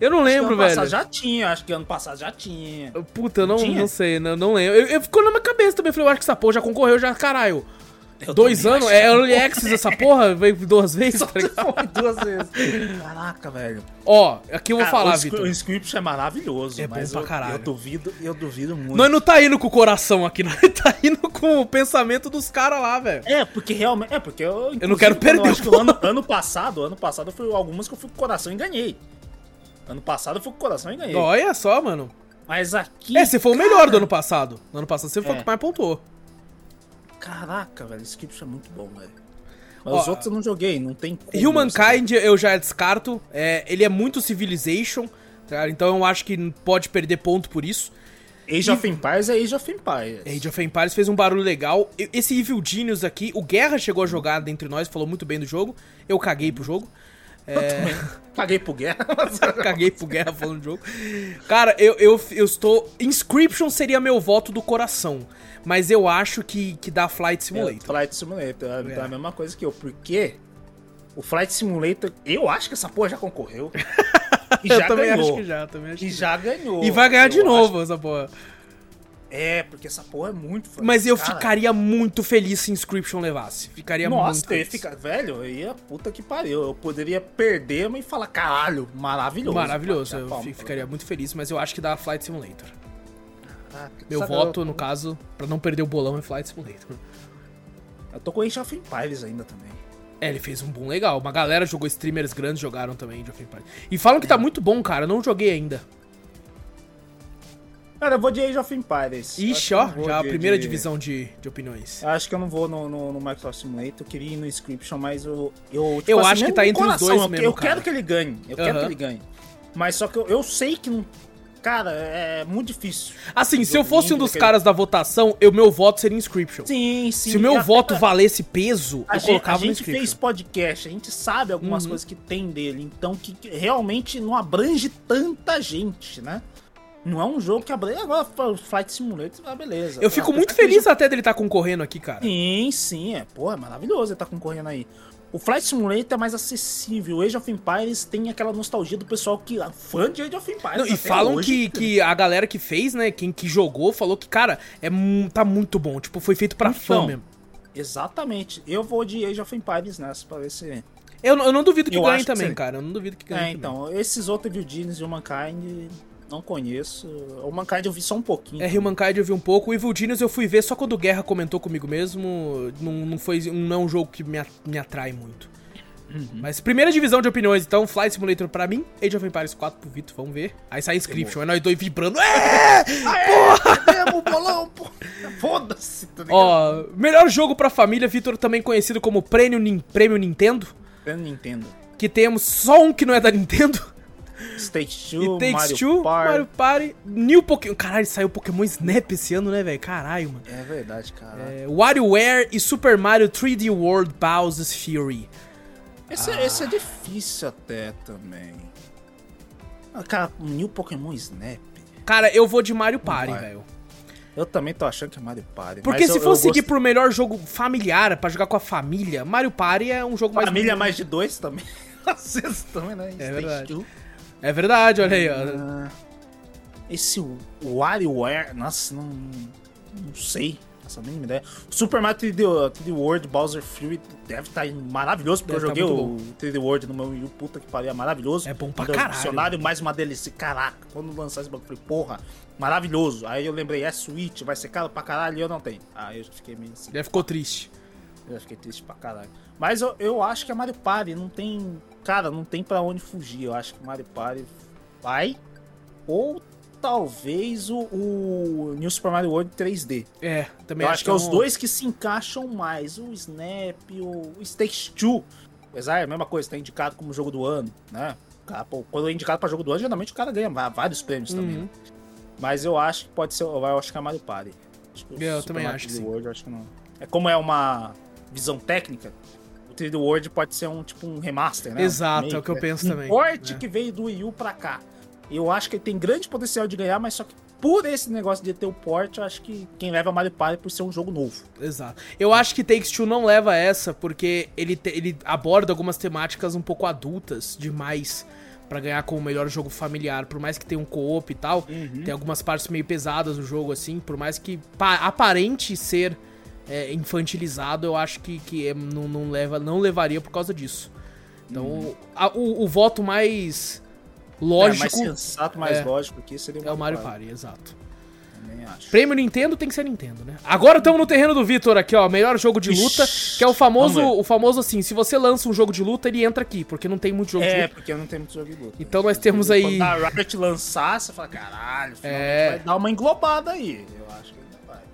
Eu não Acho lembro, ano passado velho. já tinha, acho que ano passado já tinha. Puta, eu não, Tinha? não sei, não, não lembro. Eu, eu ficou na minha cabeça também. Falei, eu acho que essa porra já concorreu, já, caralho. Eu Dois anos? É Early Access essa porra? Veio duas vezes, tá ligado? duas vezes. Caraca, velho. Ó, aqui eu vou Cara, falar, o, Vitor. O Inscription é maravilhoso, É bom pra eu, caralho. eu duvido, eu duvido muito. Nós não tá indo com o coração aqui, nós tá indo com o pensamento dos caras lá, velho. É, porque realmente. É, porque eu. Eu não quero perder eu acho o que o ano, ano passado, ano passado foi algumas que eu fui com o coração e ganhei. Ano passado eu fui com o coração e ganhei. Olha só, mano. Mas aqui. É, você foi o melhor do ano passado. No ano passado você foi o É. que mais pontuou. Caraca, velho, Inscription é muito bom, velho. Mas Ó, os outros eu não joguei, não tem como. Humankind eu já descarto. É, ele é muito Civilization, tá? então eu acho que pode perder ponto por isso. Age of Empires é Age of Empires. Age of Empires fez um barulho legal. E- Esse Evil Genius aqui, o Guerra chegou a jogar dentre nós, falou muito bem do jogo. Eu caguei pro jogo. Paguei pro guerra. mas- Caguei pro Guerra falando do jogo. Cara, eu, eu, eu estou. Inscription seria meu voto do coração. Mas eu acho que, que dá Flight É, Simulator. Flight Simulator, é, então é É. a mesma coisa que eu. Porque o Flight Simulator, eu acho que essa porra já concorreu. E já eu também ganhou. acho que já, também acho E que já ganhou. E vai ganhar de novo essa porra. acho- É, porque essa porra é muito foda. Mas eu Cara, ficaria muito feliz se Inscription levasse. Ficaria Nossa, muito feliz. ficar. Velho, eu ia. Puta que pariu. Eu poderia perder, mas falar, caralho, maravilhoso. Maravilhoso, eu palma. fi- ficaria muito feliz, mas eu acho que dá Flight Simulator. Meu sabe, voto, eu, no caso, pra não perder o bolão, é Flight Simulator. Eu tô com Age of Empires ainda também. É, ele fez um bom legal. Uma galera jogou, streamers grandes jogaram também de of Empires. E falam que tá muito bom, cara. Eu não joguei ainda. Cara, eu vou de Age of Empires. Ixi, ó, já a primeira de- divisão de, de opiniões. Acho que eu não vou no, no, no Microsoft Simulator, eu queria ir no Inscription, mas eu. Eu, Eu acho que tá entre os dois eu, mesmo, Eu cara. quero que ele ganhe, eu quero que ele ganhe. Mas só que eu, eu sei que não. Cara, é muito difícil. Assim, se eu fosse um dos aquele- caras da votação, o meu voto seria Inscription. Sim, sim. Se o meu voto valesse peso, A eu gente, colocava a gente fez podcast, a gente sabe algumas Uhum. coisas que tem dele, então que realmente não abrange tanta gente, né? Não é um jogo que abrange. Agora, Flight Simulator, ah, beleza. Eu fico Apesar muito feliz até dele estar concorrendo aqui, cara. Sim, sim, é. Pô, é maravilhoso ele tá concorrendo aí. O Flight Simulator é mais acessível. O Age of Empires tem aquela nostalgia do pessoal que é fã de Age of Empires. Não, e falam hoje, que, que a galera que fez, né, quem que jogou, falou que, cara, é, tá muito bom. Tipo, foi feito pra então, fã mesmo. Exatamente. Eu vou de Age of Empires nessa pra ver se. Eu, eu não duvido que eu ganhe também, que cara. Eu não duvido que ganhe. É, então. Esses outros Eugenius e o Mankind não conheço. O Mankind eu vi só um pouquinho. É, Mankind eu vi um pouco. O Evil Genius eu fui ver só quando o Guerra comentou comigo mesmo. Não, não, foi, não é um jogo que me, me atrai muito. Uhum. Mas primeira divisão de opiniões, então, Flight Simulator pra mim, Age of Empires 4 pro Vitor, vamos ver. Aí sai Inscription, é nós dois vibrando. É! Porra! bolão, porra! Foda-se, tá Ó, melhor jogo pra família, Vitor, também conhecido como Prêmio, Prêmio Nintendo. Prêmio Nintendo. Que temos só um que não é da Nintendo. Stage 2, It Takes Mario Two, Party. Mario Party, New Pokémon. Caralho, saiu Pokémon Snap esse ano, né, velho? Caralho, mano. É verdade, cara. É, WarioWare e Super Mario 3D World Bowser's Fury. Esse, ah. esse é difícil até também. Ah, cara, New Pokémon Snap. Cara, eu vou de Mario Party, velho. Eu também tô achando que é Mario Party. Porque se eu, for seguir gost... pro melhor jogo familiar, para jogar com a família, Mario Party é um jogo mais. Família mais de dois também. Às vezes também, né? É verdade. Two. É verdade, olha aí, ó. Uh, esse WarioWare, nossa, não, não sei. Essa mínima ideia. Super Mario 3D, 3D World Bowser Fury deve estar tá maravilhoso, porque deve eu joguei tá o 3D World no meu Wii puta que pariu, é maravilhoso. É bom pra caralho. Dicionário, mais uma delícia. Caraca, quando lançar esse bagulho, eu falei, porra, maravilhoso. Aí eu lembrei, é Switch, vai ser caro pra caralho e eu não tenho. Aí eu fiquei meio assim. Já ficou triste. Eu fiquei triste pra caralho. Mas eu, eu acho que é Mario Party, não tem cara, não tem para onde fugir. Eu acho que Mario Party vai. Ou talvez o, o New Super Mario World 3D. É, também eu acho, acho que, é, é os dois que se encaixam mais. O Snap, o, o Stage 2. Apesar, é a mesma coisa, tá indicado como jogo do ano, né? Quando é indicado para jogo do ano, geralmente o cara ganha vários prêmios uhum. também. Né? Mas eu acho que pode ser. Eu acho que é Mario Party. eu também Mario acho. World, acho que não. É como é uma visão técnica, 3D World pode ser um tipo um remaster, né? Exato, é o que eu penso um também. porte é. que veio do Wii U pra cá. Eu acho que ele tem grande potencial de ganhar, mas só que por esse negócio de ter o port, eu acho que quem leva Mario Party é por ser um jogo novo. Exato. Eu acho que Takes Two não leva essa, porque ele, te, ele aborda algumas temáticas um pouco adultas demais para ganhar como o melhor jogo familiar. Por mais que tenha um co-op e tal, uhum. tem algumas partes meio pesadas do jogo, assim, por mais que aparente ser é, infantilizado, eu acho que, que é, não, não, leva, não levaria por causa disso. Então, hum. a, o, o, voto mais lógico. É, mais sensato, mais é, lógico aqui seria o Mario, é o Mario Party. exato. Acho. Prêmio Nintendo tem que ser Nintendo, né? Agora estamos no terreno do Vitor aqui, ó. Melhor jogo de luta, Ixi, que é o famoso, o famoso assim, se você lança um jogo de luta, ele entra aqui, porque não tem muito jogo é, de luta. É, porque não tem muito jogo de luta. Então nós temos aí. Quando a Riot lançar, você fala, caralho, é... vai dar uma englobada aí, eu acho.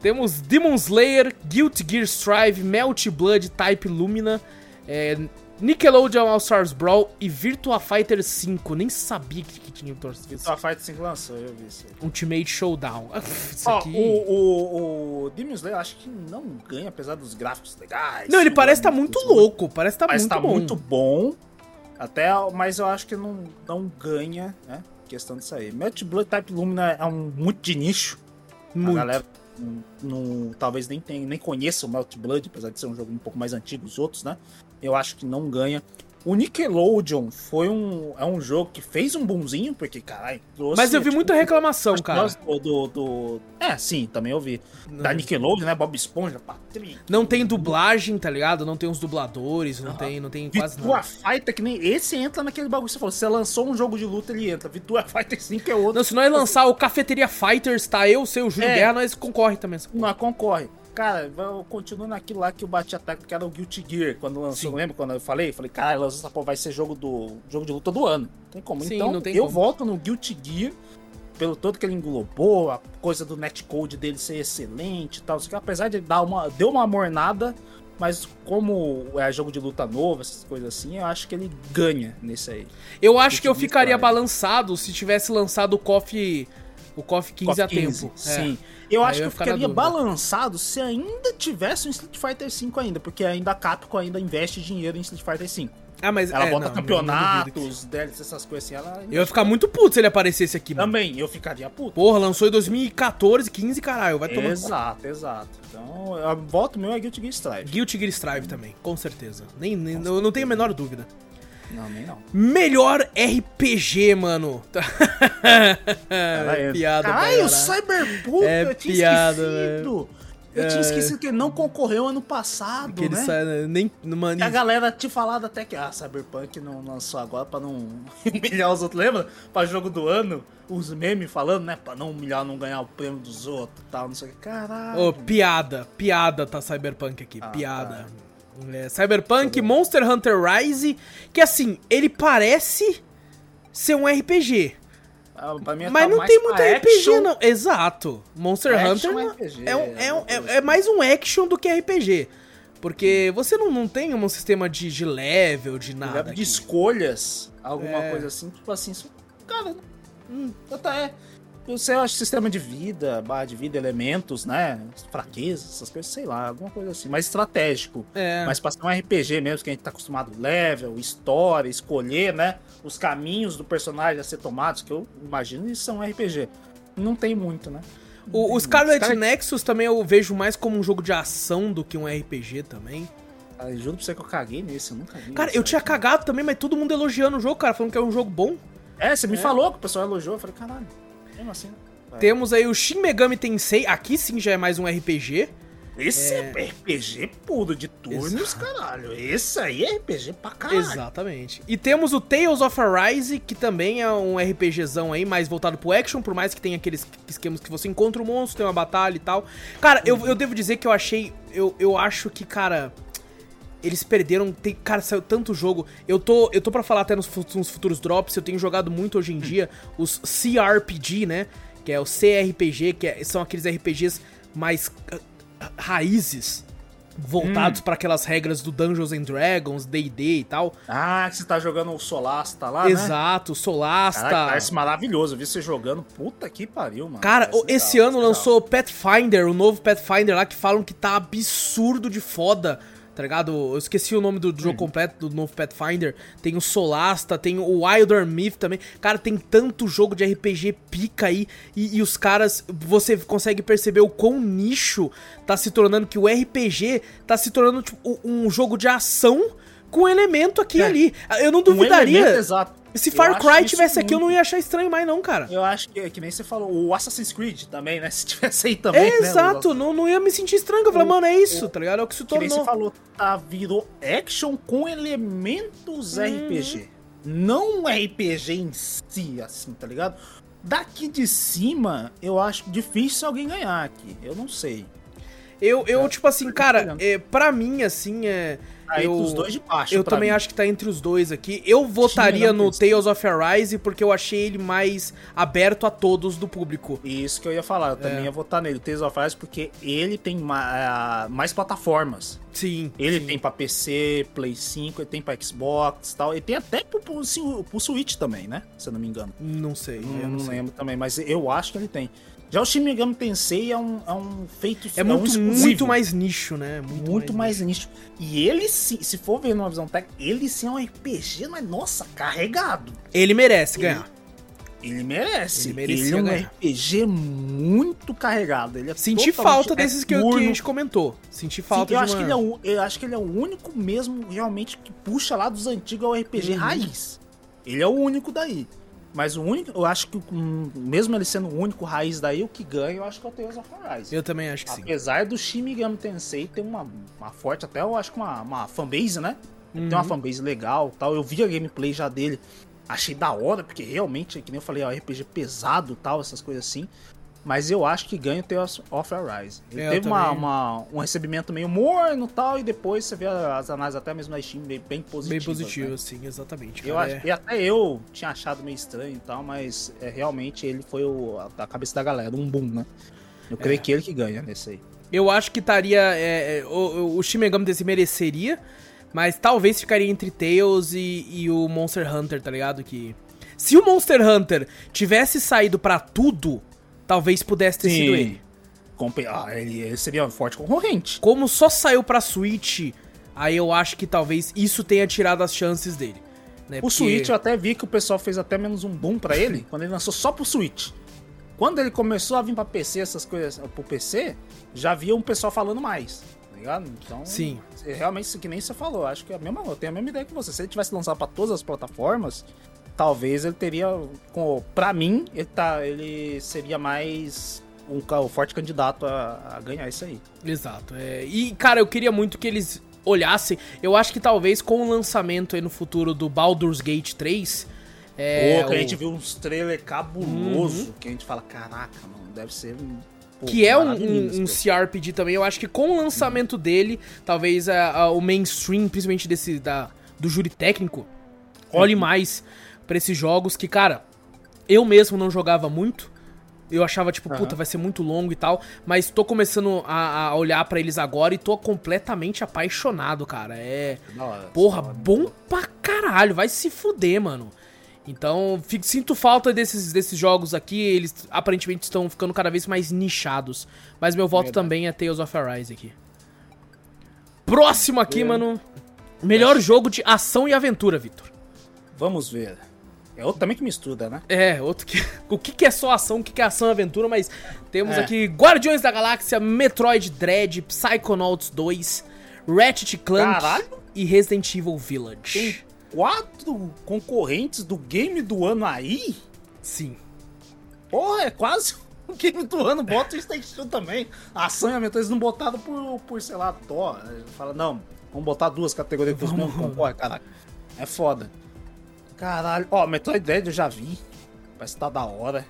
Temos Demon Slayer, Guilty Gear Strive, Melt Blood, Type Lumina, é, Nickelodeon All Stars Brawl e Virtua Fighter 5. Nem sabia que, que tinha 5. Virtua Fighter 5 lançou, eu vi isso aí. Ultimate Showdown. Isso oh, aqui... O, o, o Demon Slayer acho que não ganha, apesar dos gráficos legais. Não, ele parece estar tá muito louco. Parece estar tá muito tá bom. muito bom. Até, mas eu acho que não, não ganha, né? Questão disso aí. Melt Blood Type Lumina é um muito de nicho. Muito. A galera não, talvez nem, tenha, nem conheça o Melt Blood, apesar de ser um jogo um pouco mais antigo os outros, né? Eu acho que não ganha. O Nickelodeon foi um, é um jogo que fez um bonzinho, porque, caralho, trouxe. Mas eu vi tipo, muita reclamação, cara. Do, do, do, É, sim, também eu vi. Da Nickelodeon, né? Bob Esponja, Patrick. Não tem dublagem, tá ligado? Não tem os dubladores, não, tem, não tem quase Virtua nada. Fighter, que nem. Esse entra naquele bagulho que você falou. Você lançou um jogo de luta, ele entra. Virtua Fighter 5 é outro. Não, se nós lançar o Cafeteria Fighters, tá? Eu, seu, o Júlio é. Guerra, nós concorre também. Não, concorre. Cara, eu continuo naquilo lá que eu bati ataque, que era o Guilty Gear, quando lançou. Lembra quando eu falei? Falei, cara, lançou essa porra, vai ser jogo, do, jogo de luta do ano. Não tem como. Sim, então, tem eu como. volto no Guilty Gear, pelo todo que ele englobou, a coisa do netcode dele ser excelente e tal. Apesar de dar uma. Deu uma mornada, mas como é jogo de luta novo, essas coisas assim, eu acho que ele ganha nesse aí. Eu acho que eu ficaria balançado se tivesse lançado o KOF O KOF 15 a tempo. É. Sim. Eu Aí acho eu que eu ficaria balançado se ainda tivesse um Street Fighter V ainda, porque ainda a Capcom ainda investe dinheiro em Street Fighter V. Ah, mas Ela é, bota não, campeonatos, DLC, essas coisas assim, ela... Eu ia ficar muito puto se ele aparecesse aqui, mano. Também, eu ficaria puto. Porra, lançou em 2014, 15, caralho. Vai tomar. Exato, exato. Então, eu voto meu é Guilty Gear Strive. Guilty Gear Strive também, com certeza. Nem, nem, eu não tenho a menor dúvida. Não, nem não. Melhor RPG, mano. Caralho, piada, pra Caralho. Cyberpunk, É eu tinha piada, esquecido. Eu tinha É. esquecido que ele não concorreu ano passado, Que ele né? sai, nem, mano, E a galera tinha falado até que, ah, Cyberpunk não lançou agora pra não humilhar os outros, lembra? Pra jogo do ano, os memes falando, né? Pra não humilhar, não ganhar o prêmio dos outros e tal, não sei o que. Caralho. Ô, piada, piada tá Cyberpunk aqui, Ah, piada. É, Cyberpunk Monster Hunter Rise, que assim, ele parece ser um RPG, Ah, mim mas tá não mais tem muito RPG action. não. Exato. Monster Action Hunter não- RPG, é, um- é, um- é uma é- é mais um action do que RPG. Porque você não, não tem um sistema de, de level, de nada. De aqui. escolhas, alguma É. coisa assim, tipo assim, cara, hum, até é. Você acha sistema de vida, barra de vida, elementos, né? Fraquezas, essas coisas, sei lá, alguma coisa assim, mais estratégico. É. Mas pra ser um RPG mesmo, que a gente tá acostumado, level, história, escolher, né? Os caminhos do personagem a ser tomados, que eu imagino que são RPG. Não tem muito, né? O, o Scarlet Scar- Nexus também eu vejo mais como um jogo de ação do que um RPG também. Cara, eu juro pra você que eu caguei nesse, eu nunca vi. Cara, eu tinha cagado também, mas todo mundo elogiando o jogo, cara, falando que é um jogo bom. É, você me falou que o pessoal elogiou, eu falei, caralho, mesmo assim. vai. Temos aí o Shin Megami Tensei, aqui sim já é mais um RPG. Esse é... RPG puro de turnos, caralho. Esse aí é RPG pra caralho. Exatamente. E temos o Tales of Arise, que também é um RPGzão aí, mais voltado pro action, por mais que tenha aqueles esquemas que você encontra o monstro, tem uma batalha e tal. Cara, eu, eu devo dizer que eu achei. Eu, eu acho que, cara. Eles perderam. Tem, cara, saiu tanto jogo. Eu tô, eu tô pra falar até nos, nos futuros drops. Eu tenho jogado muito hoje em dia os CRPG, né? Que é o CRPG, que é- são aqueles RPGs mais ah, ah, raízes. Voltados pra aquelas regras do Dungeons and Dragons, D&D e tal. Ah, que você tá jogando o Solasta lá, né? Exato, Solasta. Caraca, parece maravilhoso. Eu vi você jogando. Puta que pariu, mano. Cara, Parece esse legal, ano parece lançou o Pathfinder, o novo Pathfinder lá, que falam que tá absurdo de foda, tá ligado? Eu esqueci o nome do, do jogo completo do novo Pathfinder. Tem o Solasta, tem o Wilder Myth também. Cara, tem tanto jogo de RPG pica aí. E, e os caras, você consegue perceber o quão nicho tá se tornando, que o RPG tá se tornando tipo, um jogo de ação com elemento aqui e É. ali. Eu não Um duvidaria. elemento exato. Se Eu Far Cry tivesse aqui, eu não muito. ia achar estranho mais, não, cara. Eu acho que, que nem você falou, o Assassin's Creed também, né? Se tivesse aí também. É, né, exato, o- não, não ia me sentir estranho. Eu falei, O- mano, é isso, tá ligado? É o que se Que nem você tornou. falou, tá, virou action com elementos RPG. Não RPG em si, assim, tá ligado? Daqui de cima, eu acho difícil alguém ganhar aqui. Eu não sei. Eu, eu tipo assim, cara, é, pra mim, assim, é. Tá eu, entre os dois de baixo. eu também mim. acho que tá entre os dois aqui. Eu votaria no. Tales of Arise porque eu achei ele mais aberto a todos do público. Isso que eu ia falar, eu também É. ia votar nele, Tales of Arise, porque ele tem ma- ah, mais plataformas. Sim. Ele sim. tem pra PC, Play 5, ele tem pra Xbox e tal. Ele tem até pro, pro, pro Switch também, né? Se eu não me engano. Não sei. Não, eu não não sei. lembro também, mas eu acho que ele tem. Já o Shin Megami Tensei é um, é um feito É um muito, exclusivo. muito mais nicho, né? muito, mais, nicho. E ele sim, se for ver numa visão técnica, ele sim é um RPG, mas nossa, carregado. Ele merece Ele- ganhar. Ele merece. Ele Ele, é um ganhar. RPG muito carregado. Ele é Senti falta é desses que, que a gente comentou. Senti Sim, falta eu, de acho uma... que ele é o, eu acho que ele é o único mesmo, realmente, que puxa lá dos antigos ao RPG Uhum. raiz. Ele é o único daí. Mas o único, eu acho que mesmo ele sendo o único raiz daí, o que ganha, eu acho que é o Tales of Arise. Eu também acho que sim. Apesar do Shin Megami Tensei ter uma, uma forte, até eu acho que uma, uma fanbase, né? Ele Tem Uhum. uma fanbase legal tal. Eu vi a gameplay já dele. Achei da hora, porque realmente, que nem eu falei, é um RPG pesado tal, essas coisas assim. Mas eu acho que ganha o Tales of Arise. Ele É, eu teve uma, uma- um recebimento meio morno tal, e depois você vê as análises até mesmo na Steam bem, bem positivas. Bem né? positivo, sim, exatamente. Eu é- e até eu tinha achado meio estranho e tal, mas é, realmente ele foi o, a, cabeça da galera, um boom, né? Eu creio É. que ele que ganha nesse aí. Eu acho que estaria. é, é, o, o Shin Megami Tensei mereceria, mas talvez ficaria entre Tails e, e o Monster Hunter, tá ligado? Que. Se o Monster Hunter tivesse saído pra tudo, talvez pudesse ter sido ele. Ah, ele, seria um forte concorrente. Como só saiu pra Switch, aí eu acho que talvez isso tenha tirado as chances dele. né? O Porque- Switch eu até vi que o pessoal fez até menos um boom pra ele quando ele lançou só pro Switch. Quando ele começou a vir pra PC, essas coisas pro PC, já via um pessoal falando mais, tá ligado? Então, Sim. é realmente isso que nem você falou, acho que é a mesma, eu tenho a mesma ideia que você. Se ele tivesse lançado pra todas as plataformas, talvez ele teria, pra mim, ele, tá, ele seria mais um, um forte candidato a, a ganhar isso aí. Exato. é. E, cara, eu queria muito que eles olhassem. Eu acho que talvez com o lançamento aí no futuro do Baldur's Gate 3. É, Pô, que a o- gente viu uns trailer cabuloso, que a gente fala, caraca, mano, deve ser pô, que é um, um, um. CRPG também, eu acho que com o lançamento dele, talvez a- a- o mainstream, principalmente desse da, do júri técnico, olhe mais pra esses jogos que, cara, eu mesmo não jogava muito. Eu achava, tipo, Aham. puta, vai ser muito longo e tal. Mas tô começando a, a olhar pra eles agora e tô completamente apaixonado, cara. É. Da hora, Porra, hora. bom pra caralho. Vai se fuder, mano. Então, fico- sinto falta desses, desses jogos aqui. Eles aparentemente estão ficando cada vez mais nichados. Mas meu voto Verdade. também é Tales of Arise aqui. Próximo aqui, É. mano. Melhor jogo de ação e aventura, Vitor. Vamos ver. É outro também que me estuda, né? É, outro que. O que, que é só ação, o que, que é ação e aventura, mas temos É. aqui Guardiões da Galáxia, Metroid Dread, Psychonauts 2, Ratchet Clank Caralho. e Resident Evil Village. Tem quatro concorrentes do game do ano aí? Sim. Porra, é quase o game do ano. Bota o Station também. Ação e aventura, eles não botaram por, por sei lá, dó. Fala, não, vamos botar duas categorias que os mesmos concorrem, caraca. É foda. Caralho. Ó, Metroid Dread eu já vi. Parece que tá da hora.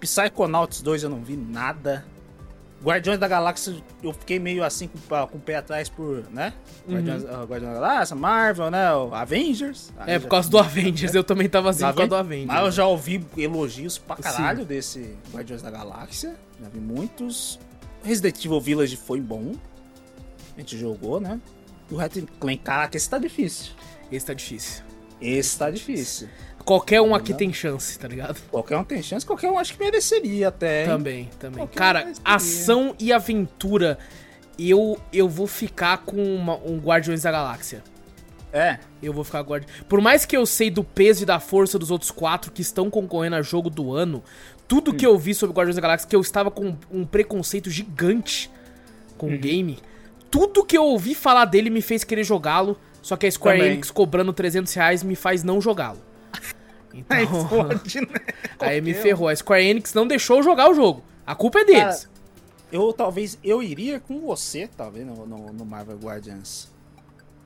Psychonauts 2 eu não vi nada. Guardiões da Galáxia eu fiquei meio assim com, com o pé atrás por, né? Guardiões, ah, Guardiões da Galáxia, Marvel, né? o Avengers. É, por causa do Avengers, eu também tava assim por causa do Avengers. Mas eu já ouvi elogios pra caralho desse Guardiões da Galáxia. Já vi muitos. Resident Evil Village foi bom. A gente jogou, né? O Ratchet Clank, caraca, esse tá difícil. Esse tá difícil. Esse tá difícil. Qualquer um aqui tem chance, tá ligado? Qualquer um tem chance, qualquer um acho que mereceria até. hein? Também, também. Qualquer Cara, um ação e aventura, eu eu vou ficar com uma- um Guardiões da Galáxia. É. Eu vou ficar guardi... Por mais que eu sei do peso e da força dos outros quatro que estão concorrendo a jogo do ano, tudo que eu vi sobre Guardiões da Galáxia, que eu estava com um preconceito gigante com o game, tudo que eu ouvi falar dele me fez querer jogá-lo, só que a Square Também. Enix cobrando 300 reais me faz não jogá-lo. Aí Então, fode, né? aí me ferrou. A Square Enix não deixou jogar o jogo. A culpa é deles. Eu talvez eu iria com você, talvez, no, no, no Marvel Guardians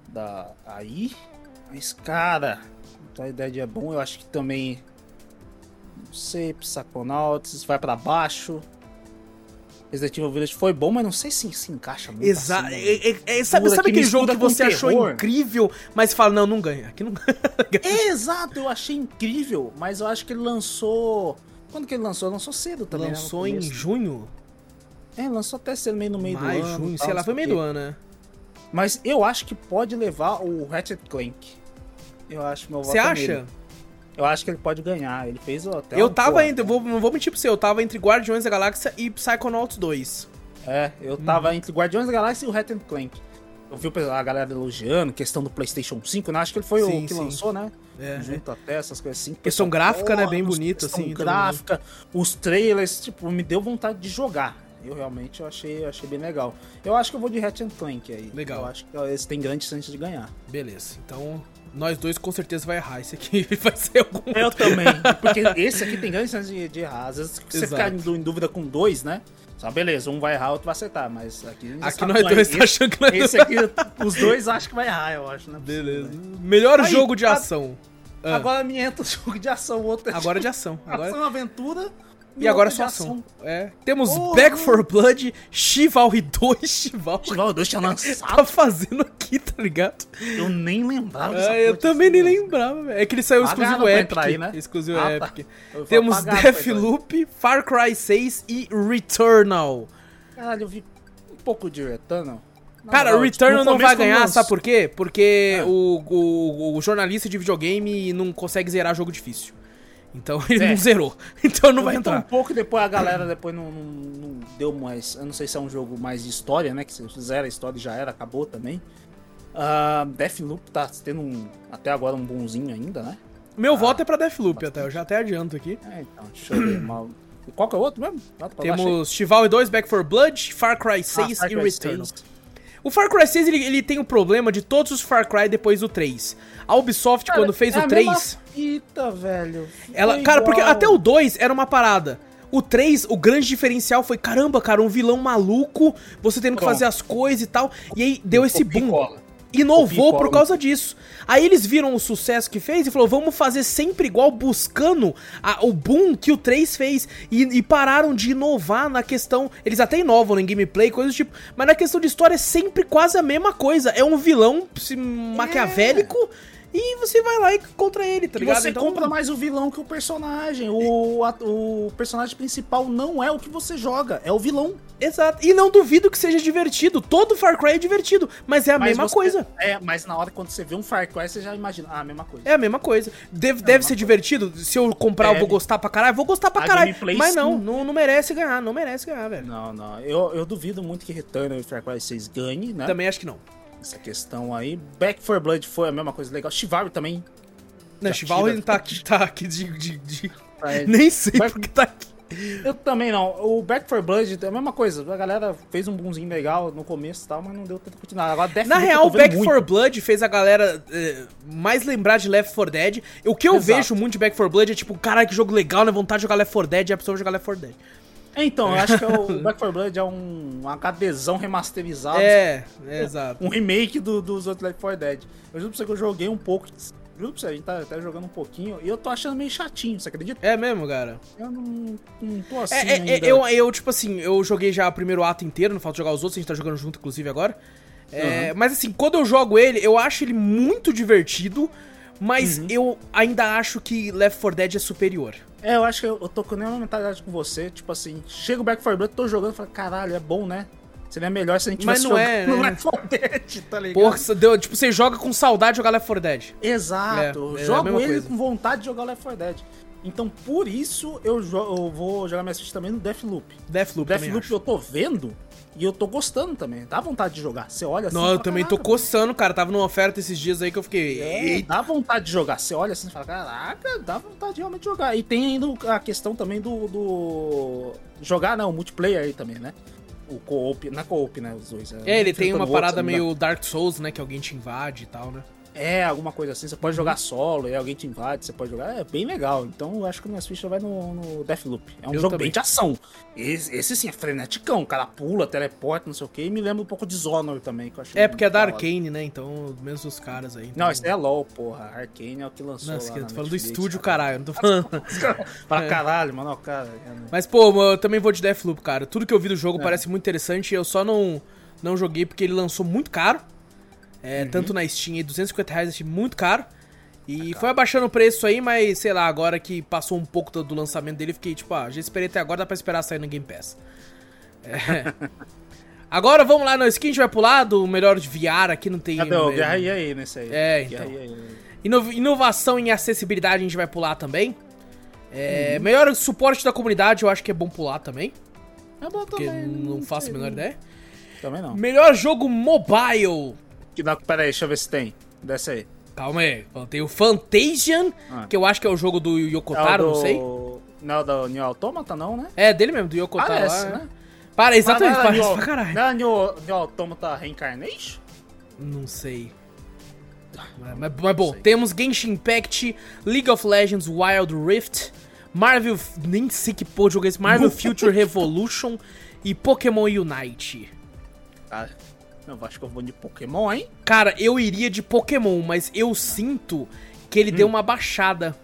da aí. Mas, cara, a ideia é bom, eu acho que também. Não sei, Psychonauts vai pra baixo. Resident Evil Village foi bom, mas não sei se se encaixa muito. Exato. assim, É, é, é, sabe sabe que aquele jogo que você achou terror. incrível, mas fala, não, não ganha. Aqui não ganha. Exato, eu achei incrível, mas eu acho que ele lançou. Quando que ele lançou? Lançou cedo também. né, Lançou em começo. junho? É, lançou até cedo, meio no meio Maio, do ano. junho, tal, sei lá, foi meio do ano, né? Mas eu acho que pode levar o Ratchet Clank. Eu acho meu voto Você é acha? nele. Eu acho que ele pode ganhar. Ele fez até Eu um- tava entre, vou, não vou mentir pra você, eu tava entre Guardiões da Galáxia e Psychonauts 2. É, eu tava entre Guardiões da Galáxia e o Ratchet Clank. Eu vi a galera elogiando, questão do PlayStation 5, né? Acho que ele foi Sim, o que sim. lançou, né? É, Junto até essas coisas assim. Questão gráfica, né, bem bonita, assim, gráfica, os trailers, tipo, me deu vontade de jogar. Eu realmente eu achei, eu achei bem legal. Eu acho que eu vou de Ratchet Clank aí. Legal. Eu acho que esse tem grande chance de ganhar. Beleza, então nós dois com certeza vai errar. Esse aqui vai ser algum. Eu também. Porque esse aqui tem grande chance de, de errar. Às vezes você Exato. ficar em, dú- em dúvida com dois, né? Só beleza, um vai errar, outro vai acertar. Mas aqui. Aqui nós vai- dois tá esse, achando que nós esse aqui, os dois acham que vai errar, eu acho, né? Beleza. Melhor Aí, jogo de a- ação. Ah, Agora me entra o jogo de ação, o outro é agora de ação. Agora... ação, aventura. E agora outro só ação. É. Temos Porra. Back for Blood, Chivalry 2, Chivalry. Chival 2 tinha tá lançado. fazendo aqui, tá ligado? Eu nem lembrava Ah, eu também nem lembrava, velho. É que ele saiu Pagaram exclusivo Epic. aí, né? Exclusivo Ah, tá. Epic. Vou Temos. Deathloop, Far Cry 6 e Returnal. Caralho, eu vi um pouco de Returnal. Na Cara, moral, o Returnal tipo, no não vai ganhar, sabe por quê? Porque Ah. o, o, o jornalista de videogame não consegue zerar jogo difícil. Então ele É. não zerou. Então não Eu vai entrar. pouco e depois a galera depois não, não- não deu mais. Eu não sei se é um jogo mais de história, né? Que se fizeram a história e já era, acabou também. Ah, Deathloop tá tendo um, até agora um bonzinho ainda, né? Meu voto é pra Deathloop até, eu já até adianto aqui. É, então, deixa eu ver. mal- E Qual que é o outro mesmo? Temos Chivalry 2, Back 4 Blood, Far Cry 6 Ah, Far e Cry Returnal. 6. O Far Cry 6 ele, ele tem o problema de todos os Far Cry depois do 3. A Ubisoft, Cara, quando fez é o a 3, mesma fita, velho. ela. Foi Cara, porque igual. até o 2 era uma parada. O 3, o grande diferencial foi: caramba, cara, um vilão maluco, você tendo que fazer as coisas e tal. E aí deu esse e boom. Inovou por causa disso. Aí eles viram o sucesso que fez e falou: vamos fazer sempre igual, buscando a- o boom que o 3 fez. E, e pararam de inovar na questão. Eles até inovam em gameplay, coisas do tipo. Mas na questão de história é sempre quase a mesma coisa. É um vilão se- maquiavélico e você vai lá e contra ele, tá E ligado? você compra mais o vilão que o personagem. O, a- o personagem principal não é o que você joga, é o vilão. Exato. E não duvido que seja divertido. Todo Far Cry é divertido, mas é a Mas mesma você- coisa. É, mas na hora quando você vê um Far Cry, você já imagina. Ah, a mesma coisa. É a mesma coisa. Deve, deve ser divertido. Se eu comprar, eu vou Deve. gostar pra caralho. Vou gostar pra A caralho. Mas não, não, não merece ganhar. Não merece ganhar, velho. Não, não. Eu, eu duvido muito que Returnal e Far Cry 6 ganhe, né? Também acho que não. Essa questão aí. Back 4 Blood foi a mesma coisa legal. Chivalry também. Já Chivalry tá aqui, tá aqui de. de- de- É, Nem sei Mas- porque tá aqui. Eu também não. O Back 4 Blood é a mesma coisa. A galera fez um boomzinho legal no começo e tal, mas não deu tanta continuidade. Agora Na Deathloop eu real, vendo Back muito. 4 Blood fez a galera eh, mais lembrar de Left 4 Dead. O que eu Exato. vejo muito de Back 4 Blood é tipo, caralho, que jogo legal, né? Vontade de jogar Left 4 Dead e a pessoa vai jogar Left 4 Dead. É, Então, eu acho que é o Back 4 Blood é um, HDzão remasterizado. É, é, exato. Um remake do- dos outros Left 4 Dead. Eu juro pra você que eu joguei um pouco. Juro pra você, a gente tá até jogando um pouquinho. E eu tô achando meio chatinho, você acredita? É mesmo, cara. Eu não, não tô assim É, é, é, eu, eu, tipo assim, eu joguei já o primeiro ato inteiro, não falta jogar os outros, a gente tá jogando junto, inclusive, agora. É, Mas assim, quando eu jogo ele, eu acho ele muito divertido, mas Uhum. eu ainda acho que Left 4 Dead é superior. É, eu acho que eu, eu tô com a mesma mentalidade com você. Tipo assim, chega o Back 4 Blood, tô jogando e falo, caralho, é bom, né? Seria melhor se a gente Mas não é, no né? Left 4 Dead, tá ligado? Porra, deu- tipo, você joga com saudade de jogar Left 4 Dead. Exato. É, é jogo ele coisa. com vontade de jogar Left 4 Dead. Então, por isso, eu, eu vou jogar minha ficha também no Deathloop. Deathloop Deathloop eu tô vendo e eu tô gostando também. Dá vontade de jogar. Você olha assim. Não, eu também tô "Caraca, coçando, cara. Tava numa oferta esses dias aí que eu fiquei. É, Eita. dá vontade de jogar. Você olha assim e fala, caraca, dá vontade de realmente jogar. E tem ainda a questão também do. do... Jogar, né? O multiplayer aí também, né? O co-op, não é co-op, né? Os dois. É, ele um tem uma outro, parada não meio Dark Souls, né? Que alguém te invade e tal, né? É, alguma coisa assim. Você pode jogar solo e alguém te invade, você pode jogar. É bem legal. Então eu acho que o minhas fichas vai no, no Deathloop. É um Eu jogo também. bem de ação. Esse, esse sim é freneticão. O cara pula, teleporta, não sei o que. E me lembra um pouco de Zonnor também, que eu achei É, porque é da. Arkane, né? Então, mesmo os caras aí. Não, então- esse é LOL, porra. Arkane é o que lançou. Nossa, lá eu tô falando do estúdio, cara. caralho. Não tô falando. Fala É. caralho, mano, ó, cara. é, não- Mas, pô, eu também vou de Deathloop, cara. Tudo que eu vi do É. jogo parece muito interessante. Eu só não, não joguei porque ele lançou muito caro. É, Uhum. Tanto na Steam aí, 250 reais, achei muito caro. E foi abaixando o preço aí, mas sei lá, agora que passou um pouco do, do lançamento dele, fiquei tipo, ah, já esperei até agora, dá pra esperar sair no Game Pass. É. Agora vamos lá no skin, a gente vai pular do melhor de VR aqui, não tem. Cadê o é, Guerra e aí nesse aí? É, então. e. Ino- inovação em acessibilidade a gente vai pular também. Uhum. É, Melhor suporte da comunidade, eu acho que é bom pular também. É bom Porque também. não faço a menor ideia. Também não. Melhor jogo mobile. Que dá, pera aí, deixa eu ver se tem. Desce aí. Calma aí. Tem o Fantasian, Ah. que eu acho que é o jogo do Yokotaro, É o não sei. Não é do New Automata, não, né? É, dele mesmo, do Yokotaro Parece, lá. né? Para, exatamente, não é parece New- pra caralho. Não é New, New Automata Reincarnation? Não sei. Mas, mas- mas bom, temos Genshin Impact, League of Legends Wild Rift, Marvel. Nem sei que porra jogo é esse. Marvel Future Revolution e Pokémon Unite. Cara, eu acho que eu vou de Pokémon, hein? Cara, eu iria de Pokémon, mas eu sinto que ele Hum. deu uma baixada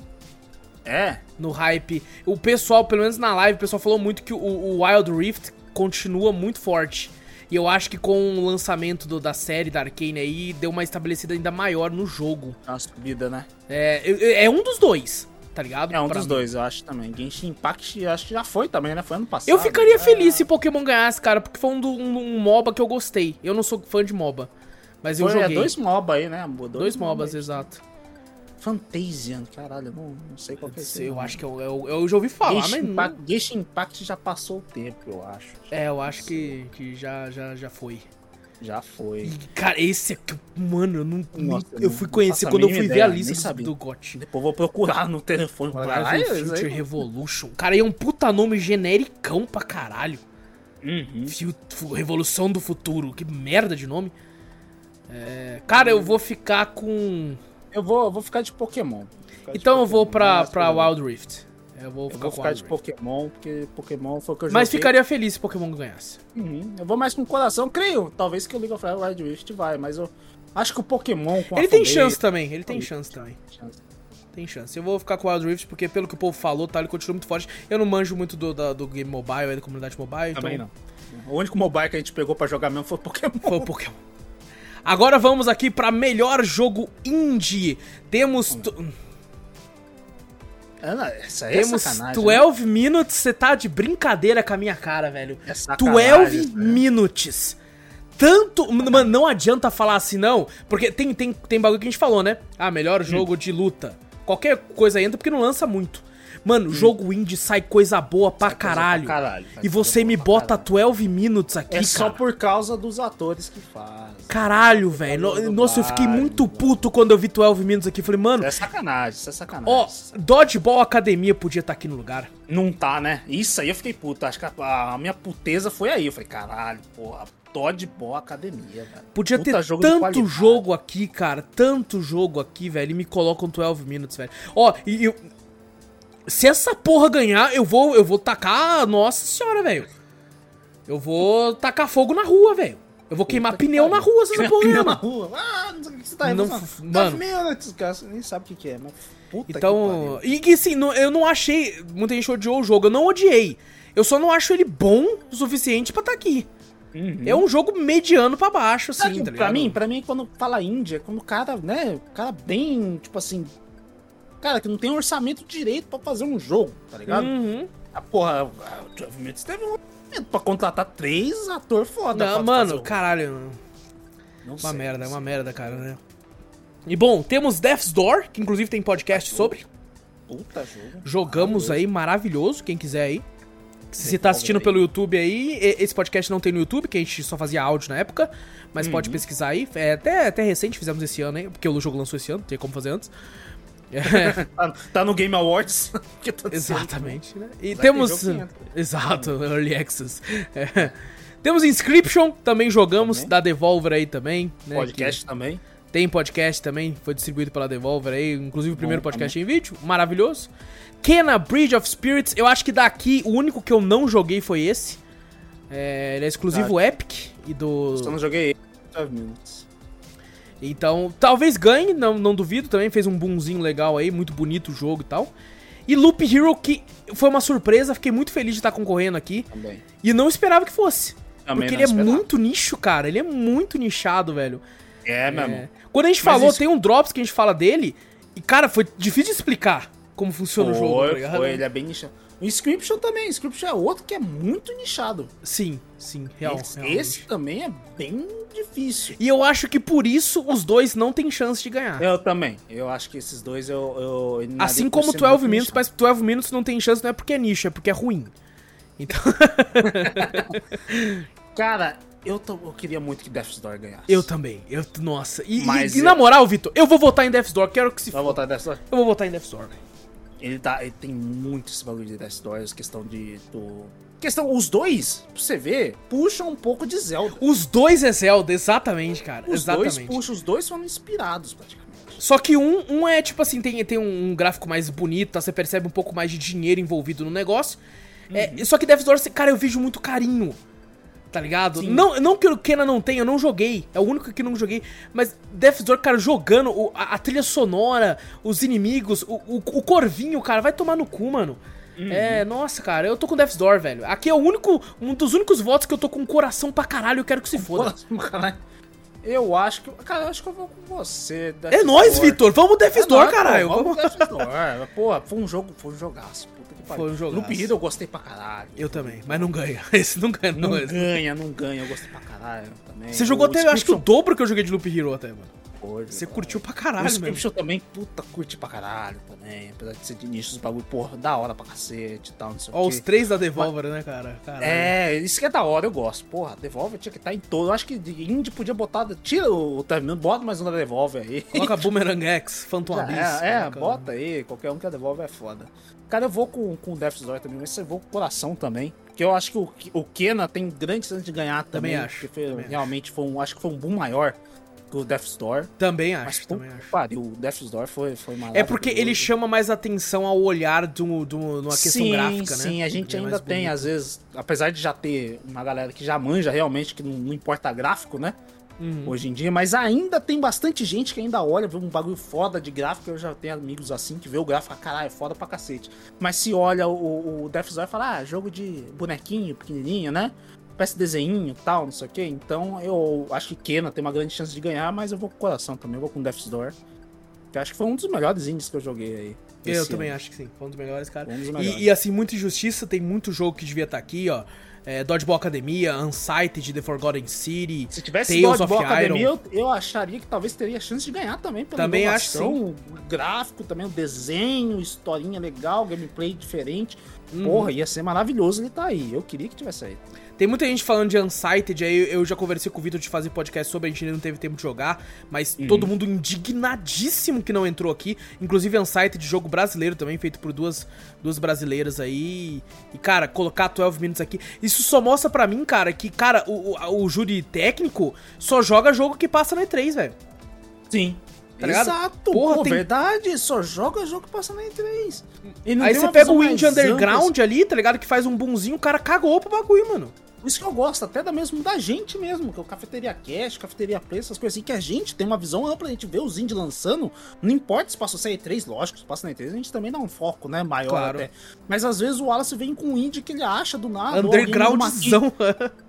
É. no hype. O pessoal, pelo menos na live, o pessoal falou muito que o, o Wild Rift continua muito forte. E eu acho que com o lançamento do- da série da Arcane aí, deu uma estabelecida ainda maior no jogo. Uma subida, né? É, é, é um dos dois, tá ligado? É um Pra dos mim. dois, eu acho também. Genshin Impact, eu acho que já foi também, né? Foi ano passado. Eu ficaria É. feliz se Pokémon ganhasse, cara, porque foi um, um- um MOBA que eu gostei. Eu não sou fã de MOBA, mas eu Foi, é joguei. dois MOBA aí, né? Dois, Dois MOBA MOBas, exato. Fantasian, caralho, eu não, não sei qual que é esse Eu acho que eu, eu, eu já ouvi falar, Genshin mas. não- Impact, Genshin Impact já passou o tempo, eu acho. É, eu acho que, que já, já, já foi. Já foi. E, cara, esse aqui, mano, eu não. Nossa, eu não- fui conhecer a quando eu fui ver ideia, a nem lista do, do GOT. Depois eu vou procurar no telefone. Caralho, Caralho, Future isso aí- Revolution. Cara, é um puta nome genericão pra caralho. Uhum. Revolução do Futuro. Que merda de nome. É, cara, eu vou ficar com. Eu vou, eu vou ficar de Pokémon. Ficar de Então eu vou Pokémon, pra, mas pra eu- Wild Rift. Eu vou Eu ficar vou ficar de. Pokémon, porque Pokémon foi o que eu Mas joguei. ficaria feliz se Pokémon ganhasse. Uhum. Eu vou mais com o coração, creio. Talvez que o League of Legends Wild Rift vai, mas eu acho que o Pokémon com a Ele tem chance também, ele tem chance também. chance. Tem chance. Eu vou ficar com o Wild Rift porque, pelo que o povo falou, tá, ele continua muito forte. Eu não manjo muito do, da- do game mobile, da comunidade mobile, Também então não. O único mobile que a gente pegou pra jogar mesmo foi o Pokémon. foi o Pokémon. Agora vamos aqui pra melhor jogo indie. Temos. tu- É, não, Essa aí é Temos sacanagem. 12 minutes. Você tá de brincadeira com a minha cara, velho. É sacanagem, 12 isso, né? minutes. Tanto. Mano, não adianta falar assim, não. Porque tem, tem, tem bagulho que a gente falou, né? Ah, melhor jogo de luta. Qualquer coisa entra porque não lança muito. Mano, jogo indie sai coisa boa pra coisa caralho. pra caralho, E você me bota caralho. 12 minutes aqui, É cara. só por causa dos atores que fazem. Caralho, velho. Nossa, eu fiquei muito puto quando eu vi 12 minutes aqui. Falei, mano, Isso é sacanagem, isso é sacanagem. ó, Dodgeball Academia podia estar aqui no lugar. Não tá, né? Isso aí eu fiquei puto. Acho que a, a minha puteza foi aí. Eu falei, caralho, porra, Dodgeball Academia, velho. Podia Puta ter jogo tanto jogo aqui, cara. Tanto jogo aqui, velho. E me colocam 12 minutes, velho. Ó, e eu. Se essa porra ganhar, eu vou, eu vou tacar. Nossa senhora, velho. Eu vou tacar fogo na rua, velho. Eu vou queimar Puta que pneu na pariu. rua se essa porra Pneu na rua. Ah, não sei o que você tá Não, Tá mano. minutes, cara, você nem sabe o que, que é, mas puta Então, que pariu. e que assim, não- eu não achei. Muita gente odiou o jogo, eu não odiei. Eu só não acho ele bom o suficiente pra estar aqui. Uhum. É um jogo mediano pra baixo, assim, Sabe, tá pra mim, pra mim, quando fala Índia, é quando o cara, né, o cara bem, tipo assim, cara que não tem orçamento direito pra fazer um jogo, tá ligado? Uhum. A porra, o 12 Minutes teve um pra contratar três atores foda. Não, mano, caralho. Não Uma sei, merda, é uma merda, cara, né? E bom, temos Death's Door, que inclusive tem podcast sobre. Puta jogo. Jogamos aí, maravilhoso, quem quiser aí. Se você tá assistindo pelo YouTube aí, esse podcast não tem no YouTube, que a gente só fazia áudio na época, mas Uhum. pode pesquisar aí. É até, até recente, fizemos esse ano aí, porque o jogo lançou esse ano, não tem como fazer antes. É, Tá, tá no Game Awards. que tá exatamente, né? E Vai temos. entra. Exato, Early Access. É. Temos Inscription, também jogamos, Também. da Devolver aí também. Né, Podcast também. que Tem podcast também, foi distribuído pela Devolver aí, inclusive o primeiro Bom podcast em vídeo, maravilhoso. Kena Bridge of Spirits, eu acho que daqui o único que eu não joguei foi esse. É, ele é exclusivo Epic e do. Eu não joguei 12 Minutes. Então, talvez ganhe, não, não duvido também. Fez um boomzinho legal aí, muito bonito o jogo e tal. E Loop Hero, que foi uma surpresa, fiquei muito feliz de estar concorrendo aqui. Também. E não esperava que fosse. Também porque não ele é esperava. muito nicho, cara. Ele é muito nichado, velho. É, meu É. irmão. Quando a gente Mas falou, isso- tem um Drops que a gente fala dele. E, cara, foi difícil de explicar como funciona o jogo, tá Foi, foi, ele é bem nichado. O Inscription também, o Inscription é outro que é muito nichado. Sim, sim, real. esse, esse também é bem difícil. E eu acho que por isso os dois não têm chance de ganhar. Eu também. Eu acho que esses dois eu. eu Assim como ser 12 muito Minutes, nichado. mas 12 Minutes não tem chance não é porque é nicho, é porque é ruim. Então, Cara, eu, eu queria muito que Death's Door ganhasse. eu também. Eu, nossa. E, Mas e eu- na moral, Vitor, eu vou votar em Death's Door, quero que se Vai foda. voltar Death's Door? Eu vou votar em Death's Door, velho. Ele, tá, ele tem muito esse bagulho de Death's Door, essa questão de. Do... Questão, os dois, pra você ver, puxam um pouco de Zelda. Os dois é Zelda, exatamente, cara. Os exatamente. dois puxam, os dois foram inspirados praticamente. Só que um, um é tipo assim, tem, tem um gráfico mais bonito, tá? você percebe um pouco mais de dinheiro envolvido no negócio. É, só que Death's Door, cara, eu vejo muito carinho. Tá ligado? Não, não que o Kena não tenha, eu não joguei. É o único que não joguei. Mas Death's Door, cara, jogando o- a, a trilha sonora, os inimigos, o, o, o corvinho, cara, vai tomar no cu, mano. É, nossa, cara, eu tô com Death's Door, velho. Aqui é o único, um dos únicos votos que eu tô com coração pra caralho, eu quero que se foda. Caralho. Eu acho que. Cara, eu acho que eu vou com você. É Death's nóis. Vitor, vamos Death's É Door, caralho. pô, Vamos Death's Door. Porra, foi um jogo, foi um jogaço. Puta que pariu. Foi um jogaço. Loop Hero eu gostei pra caralho. Eu também, mas não ganha. Esse não ganha, não. Não ganha, não ganha. Eu gostei pra caralho também. Você jogou O até, eu acho que o dobro que eu joguei de Loop Hero até, mano. World. Você cara. curtiu pra caralho, mano. Scripture também, puta, curti pra caralho também. Apesar de ser de nicho, os bagulho, porra, da hora pra cacete e tal, não sei Ó, o os quê. três da Devolver, né, cara? Caralho. É, isso que é da hora, eu gosto. Porra, Devolver tinha que estar em todo. Eu acho que indie podia botar. Tira o terminando, bota mais um da Devolver aí. Coloca Boomerang X, Phantom Já Abyss. é, é, coloca- bota aí, qualquer um que a Devolver é foda. Cara, eu vou com, com o Death's Door também, mas eu vou com o coração também. Porque eu acho que o, o Kena tem grande chance de ganhar também. Também acho, Porque foi- também realmente foi um, acho que foi um boom maior o Death's Door. Também Mas acho, puta também acho. que pariu, o Death's Door foi, foi É porque ele chama mais atenção ao olhar do, do, numa questão sim, gráfica, né? Sim, a gente é ainda tem, bonito. às vezes, apesar de já ter uma galera que já manja realmente, que não, não importa gráfico, né? Uhum. Hoje em dia, mas ainda tem bastante gente que ainda olha, vê um bagulho foda de gráfico. Eu já tenho amigos assim que vê o gráfico e fala, caralho, é foda pra cacete. Mas se olha o, o Death's Door e fala, ah, jogo de bonequinho, pequenininho, né? Parece desenho e tal, não sei o quê. Então eu acho que Kena tem uma grande chance de ganhar, mas eu vou com o coração também, eu vou com Death's Door. Que acho que foi um dos melhores indies que eu joguei aí. Eu também ano. acho que sim, foi um dos melhores, cara. Um dos E, melhores. e, assim, muita injustiça, tem muito jogo que devia estar aqui, ó. É, Dodgeball Academia, Unsighted, The Forgotten City, Se tivesse Tales Dodgeball Academia, eu, eu acharia que talvez teria chance de ganhar também. Pela Também acho o gráfico também, o desenho, historinha legal, gameplay diferente. Uhum. Porra, ia ser maravilhoso ele tá aí. Eu queria que tivesse aí. Tem muita gente falando de Unsighted, aí eu já conversei com o Vitor de fazer podcast sobre, a gente ainda não teve tempo de jogar, mas Uhum. todo mundo indignadíssimo que não entrou aqui. Inclusive Unsighted, jogo brasileiro também, feito por duas, duas brasileiras aí. E, cara, colocar 12 Minutes aqui. Isso só mostra pra mim, cara, que, cara, o, o, o júri técnico só joga jogo que passa na E3, velho. Sim. Tá? Exato, Porra, pô, tem- verdade. Só joga jogo que passa na E3. Ele não Aí você pega o Indie Underground ali, tá ligado? Que faz um bonzinho, o cara cagou pro bagulho, mano. Isso que eu gosto, até da mesmo da gente mesmo, que é o Cafeteria Cash, Cafeteria Play, essas coisas assim, que a gente tem uma visão ampla, a gente vê os indie lançando, não importa se passou se é E3, lógico, se passa na E3, a gente também dá um foco, né, maior Claro. até. Mas às vezes o Wallace vem com um indie que ele acha do nada, Undergroundzão.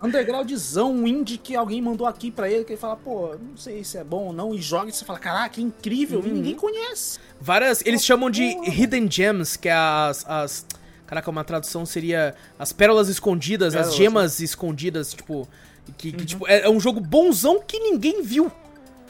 undergroundzão, um indie que alguém mandou aqui pra ele, que ele fala, pô, não sei se é bom ou não, e joga e você fala, caraca, que incrível, Uhum. e ninguém conhece. Várias. Eles chamam de. Hidden Gems, que é as. as caraca, uma tradução seria as pérolas escondidas, as Pérolas, gemas escondidas, tipo. Que, Uhum. que, tipo, é, é um jogo bonzão que ninguém viu.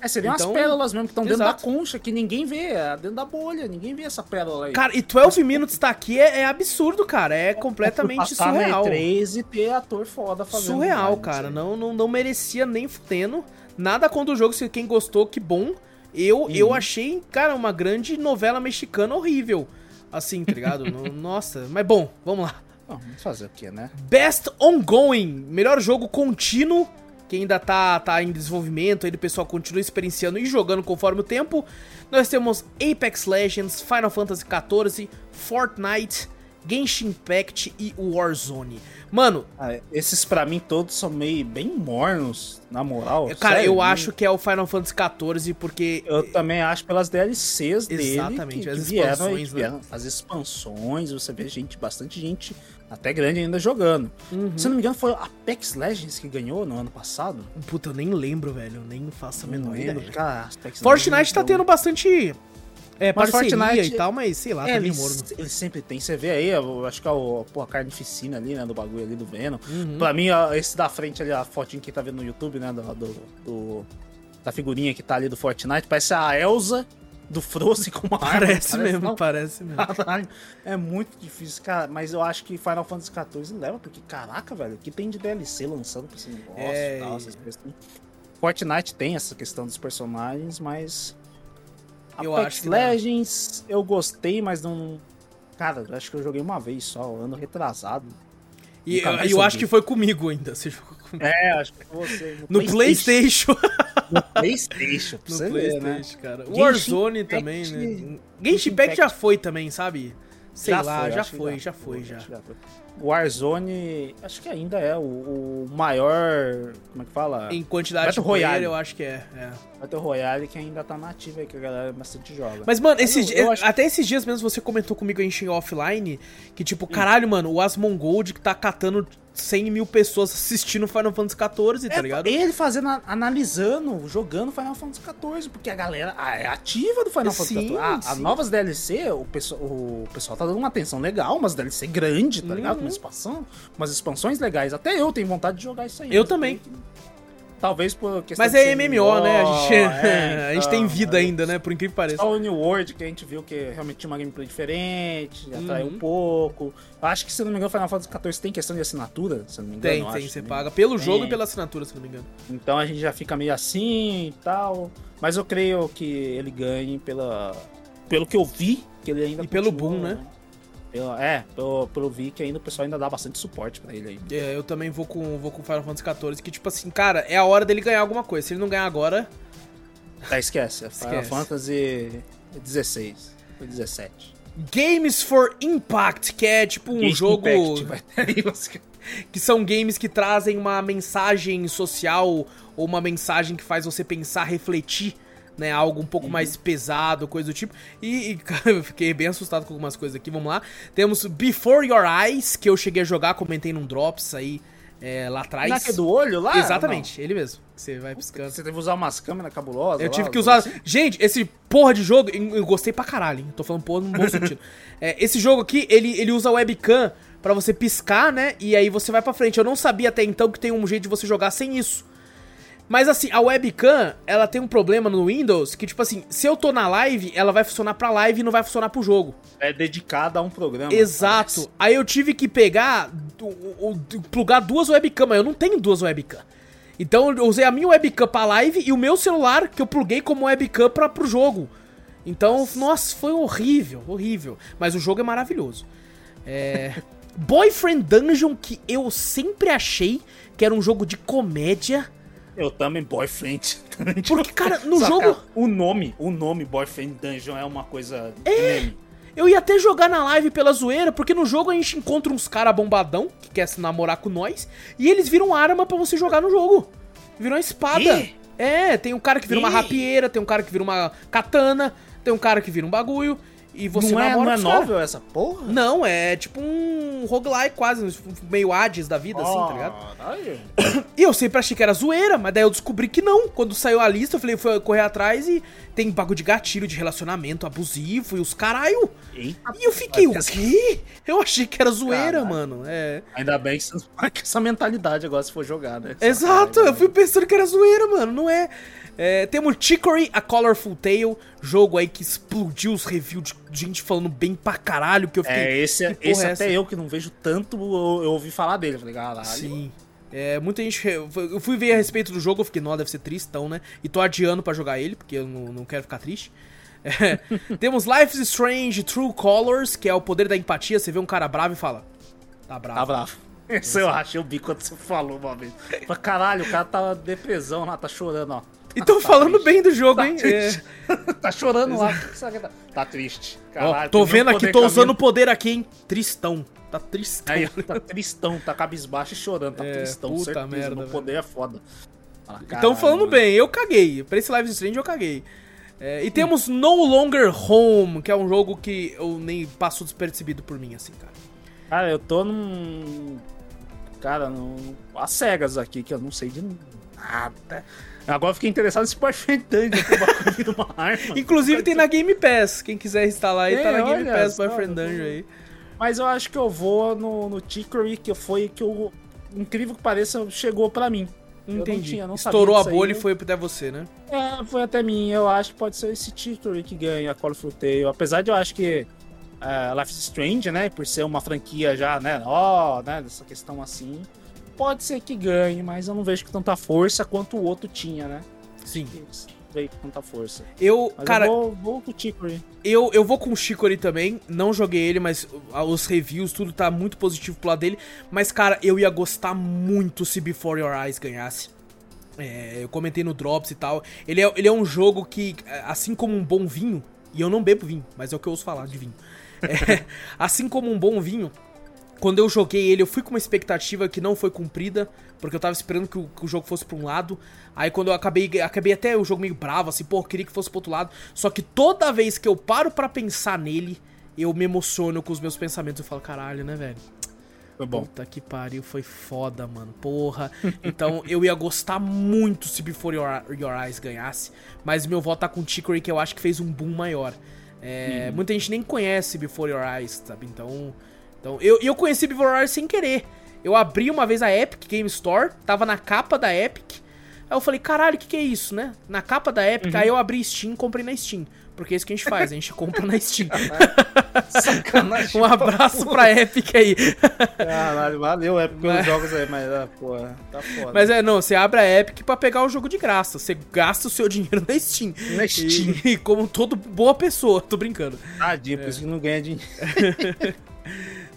É, seriam Então, as pérolas mesmo, que estão dentro da concha, que ninguém vê, é dentro da bolha, ninguém vê essa pérola aí. Cara, e 12 Minutes tá aqui é, é absurdo, cara. É completamente Passar surreal. na E3 e ter ator foda fazendo. Surreal, imagem, cara. Não, não, não merecia nem fudendo. Nada contra o jogo, se quem gostou, que bom. Eu, Uhum. eu achei, cara, uma grande novela mexicana horrível. Assim, tá ligado? No- Nossa, mas bom, vamos lá. Bom, vamos fazer o que, né? Best Ongoing, melhor jogo contínuo, que ainda tá, tá em desenvolvimento, aí o pessoal continua experienciando e jogando conforme o tempo. Nós temos Apex Legends, Final Fantasy XIV, Fortnite, Genshin Impact e Warzone. Mano, Ah, esses pra mim todos são meio bem mornos, na moral. cara, sério, eu acho que é o Final Fantasy XIV porque Eu também acho pelas DLCs dele. Exatamente, que, as vieram, expansões, que vieram as expansões, você vê gente, bastante gente, até grande ainda jogando. Uhum. Se não me engano, foi a Apex Legends que ganhou no ano passado. Puta, eu nem lembro, velho. Eu nem faço a menor ideia. cara. Apex Fortnite tá deu- tendo bastante é, Mas Fortnite- e tal, mas sei lá, É, tá meio morno. ele sempre tem. Você vê aí, eu acho que é o, pô, a carnificina ali, né? Do bagulho ali do Venom. Uhum. Pra mim, esse da frente ali, a fotinha que tá vendo no YouTube, né? Do, do- do- da figurinha que tá ali do Fortnite, parece a Elsa do Frozen com uma arma. Parece mesmo, parece mesmo. É muito difícil, cara. Mas eu acho que Final Fantasy XIV leva, porque caraca, velho, que tem de DLC lançando pra esse negócio É, e tal, essas coisas assim. Fortnite tem essa questão dos personagens, mas. Eu Apex acho. Legends eu gostei, mas não. Cara, acho que eu joguei uma vez só, ano retrasado. E eu, eu acho que foi comigo ainda. Você jogou comigo. É, acho que você. No PlayStation. No PlayStation, no você ver, né? PlayStation, cara. Genshin Warzone Impact- também, né? Genshin Impact já foi também, sabe? Sei lá, já que foi, já foi, já. acho que foi. Warzone, acho que ainda é o, o maior. Como é que fala? Em quantidade Battle de player, Royale. eu acho que é. é. Battle Royale que ainda tá nativa aí, que a galera bastante joga. Mas, mano, esses eu- eu acho- até esses dias mesmo você comentou comigo em offline que, tipo, caralho, mano, o Asmongold que tá catando 100 mil pessoas assistindo Final Fantasy XIV, tá É, ligado? Ele fazendo, analisando, jogando Final Fantasy XIV, porque a galera é ativa do Final Fantasy XIV. As novas DLC, o pessoal, o pessoal tá dando uma atenção legal, umas DLC grande, tá ligado? Uhum. Uma expansão, umas expansões legais. Até eu tenho vontade de jogar isso aí. Eu também. Talvez por questão Mas é ser MMO, né? A gente, é, a gente tem então, vida é. ainda, né? Por incrível que pareça. Só o New World que a gente viu que realmente tinha uma gameplay diferente, atraiu Uhum. um pouco. Acho que, se não me engano, Final Fantasy XIV tem questão de assinatura, se não me engano. Tem, tem. acho Você também. paga pelo jogo Tem. e pela assinatura, se não me engano. Então a gente já fica meio assim e tal. Mas eu creio que ele ganhe pela... pelo que eu vi, que ele ainda E pelo boom, né? Pela- é, pelo, pelo vi que ainda o pessoal ainda dá bastante suporte pra ele aí. É, eu também vou com vou com Final Fantasy XIV, que tipo assim, cara, é a hora dele ganhar alguma coisa. Se ele não ganhar agora, Tá, esquece. É Final Esquece. Fantasy 16. Foi 17. Games for Impact, que é tipo um Gate jogo Impact, que são games que trazem uma mensagem social ou uma mensagem que faz você pensar, refletir, né, algo um pouco mais pesado, coisa do tipo. E, e, cara, eu fiquei bem assustado com algumas coisas aqui. Vamos lá. Temos Before Your Eyes, que eu cheguei a jogar, comentei num drops aí é, lá atrás. É que do olho lá? Exatamente, ele mesmo. Você vai piscando. Você teve que usar umas câmeras cabulosas. Eu lá, tive que usar. assim? Gente, esse porra de jogo, eu gostei pra caralho, hein? Tô falando porra no bom sentido. É, esse jogo aqui, ele, ele usa webcam pra você piscar, né? E aí você vai pra frente. Eu não sabia até então que tem um jeito de você jogar sem isso. Mas assim, a webcam, ela tem um problema no Windows que, tipo assim, se eu tô na live, ela vai funcionar pra live e não vai funcionar pro jogo. É dedicada a um programa. Exato. parece. Aí eu tive que pegar, o, o, plugar duas webcam, mas eu não tenho duas webcam. Então eu usei a minha webcam pra live e o meu celular que eu pluguei como webcam pra, pro jogo. Então, nossa, foi horrível, horrível. Mas o jogo é maravilhoso. É... Boyfriend Dungeon, que eu sempre achei que era um jogo de comédia. Eu também, Boyfriend. Porque, cara, no Só, jogo- cara, o nome, o nome Boyfriend Dungeon é uma coisa. É. Eu ia até jogar na live pela zoeira, porque no jogo a gente encontra uns cara bombadão que quer se namorar com nós, e eles viram arma pra você jogar no jogo. Viram uma espada. Ih. É, tem um cara que vira uma Ih. rapieira, tem um cara que vira uma katana, tem um cara que vira um bagulho, e você não é, namora não é cara. novel essa porra? Não, é tipo um roguelike quase, meio Hades da vida, assim, tá ligado? Caralho. E eu sempre achei que era zoeira, mas daí eu descobri que não. Quando saiu a lista, eu falei, fui correr atrás e tem bagulho de gatilho, de relacionamento abusivo e os caralho. Eita. E eu fiquei, o quê? Eu achei que era zoeira, mano. É. Ainda bem que você não essa mentalidade agora se for jogar, né? Exato, eu fui pensando que era zoeira, mano. Não é. É, temos Chicory, A Colorful Tale, jogo aí que explodiu os reviews de gente falando bem pra caralho, que eu fiquei... É, esse, porra esse é até eu que não vejo tanto, eu, eu ouvi falar dele. Falei, caralho. Sim. É, muita gente. Eu fui ver a respeito do jogo, eu fiquei, não, deve ser tristão, né? E tô adiando pra jogar ele, porque eu não, não quero ficar triste. É, temos Life is Strange True Colors, que é o poder da empatia. Você vê um cara bravo e fala: Tá bravo. Tá bravo. Esse eu achei o bico quando você falou uma vez. Caralho, o cara tá depressão lá, tá chorando, ó. E tão Tá falando triste. bem do jogo, Tá hein? triste. tá chorando lá. Tá- Tá triste. É. Caralho, Ó, tô vendo aqui, tô usando o poder aqui, hein? Tristão. Tá tristão. Aí, tá tristão, tá cabisbaixo e chorando, tá É, tristão, puta certeza, merda, velho. poder é foda. Estão caralho, falando bem, eu caguei. Pra esse Live Strange eu caguei. É, e temos No Longer Home, que é um jogo que eu nem passou despercebido por mim, assim, cara. Cara, eu tô num. Cara, num. As cegas aqui, que eu não sei de nada. Agora eu fiquei interessado nesse Boyfriend Dungeon, que o bagulho vira uma arma. Inclusive tem na Game Pass. Quem quiser instalar aí, tá É, na Game Pass só, Boyfriend tô- Dungeon aí. Mas eu acho que eu vou no, no Chicory, que foi que eu. Incrível que pareça, chegou pra mim. Eu não Entendi. tinha, não sabia Estourou a aí, bolha e foi até você, né? É, foi até mim. Eu acho que pode ser esse Chicory que ganha a Call of Duty. Apesar de eu acho que é, Life is Strange, né? Por ser uma franquia já, né? Ó, né? Dessa questão assim. Pode ser que ganhe, mas eu não vejo com tanta força quanto o outro tinha, né? Sim. Veio com tanta força. Eu, Mas cara, eu vou, vou com o Chicory. eu, eu vou com o Chicory também. Não joguei ele, mas uh, os reviews, tudo tá muito positivo pro lado dele. Mas, cara, eu ia gostar muito se Before Your Eyes ganhasse. É, eu comentei no Drops e tal. Ele é, ele é um jogo que, assim como um bom vinho, e eu não bebo vinho, mas é o que eu ouço falar de vinho. É, assim como um bom vinho, quando eu joguei ele, eu fui com uma expectativa que não foi cumprida, porque eu tava esperando que o, que o jogo fosse pra um lado. Aí quando eu acabei, acabei até o jogo meio bravo, assim, pô, eu queria que fosse pro outro lado. Só que toda vez que eu paro pra pensar nele, eu me emociono com os meus pensamentos. Eu falo, caralho, né, velho? Foi bom. Puta que pariu, foi foda, mano. Porra. Então eu ia gostar muito se Before Your, Your Eyes ganhasse. Mas meu voto tá com Chicory, que eu acho que fez um boom maior. É, Muita gente nem conhece Before Your Eyes, sabe? Então. Então eu, eu conheci Eyes sem querer. Eu abri uma vez a Epic Game Store, tava na capa da Epic. Aí eu falei, caralho, o que, que é isso, né? Na capa da Epic, aí eu abri Steam e comprei na Steam. Porque é isso que a gente faz, a gente compra na Steam. Sacanagem. um abraço pra Epic aí. Caralho, valeu, é porque Mas- os jogos aí, mas, ah, porra, tá foda. Mas é, não, você abre a Epic pra pegar o jogo de graça. Você gasta o seu dinheiro na Steam. Na Steam. E, como todo boa pessoa, tô brincando. Tadinho, por isso que não ganha dinheiro.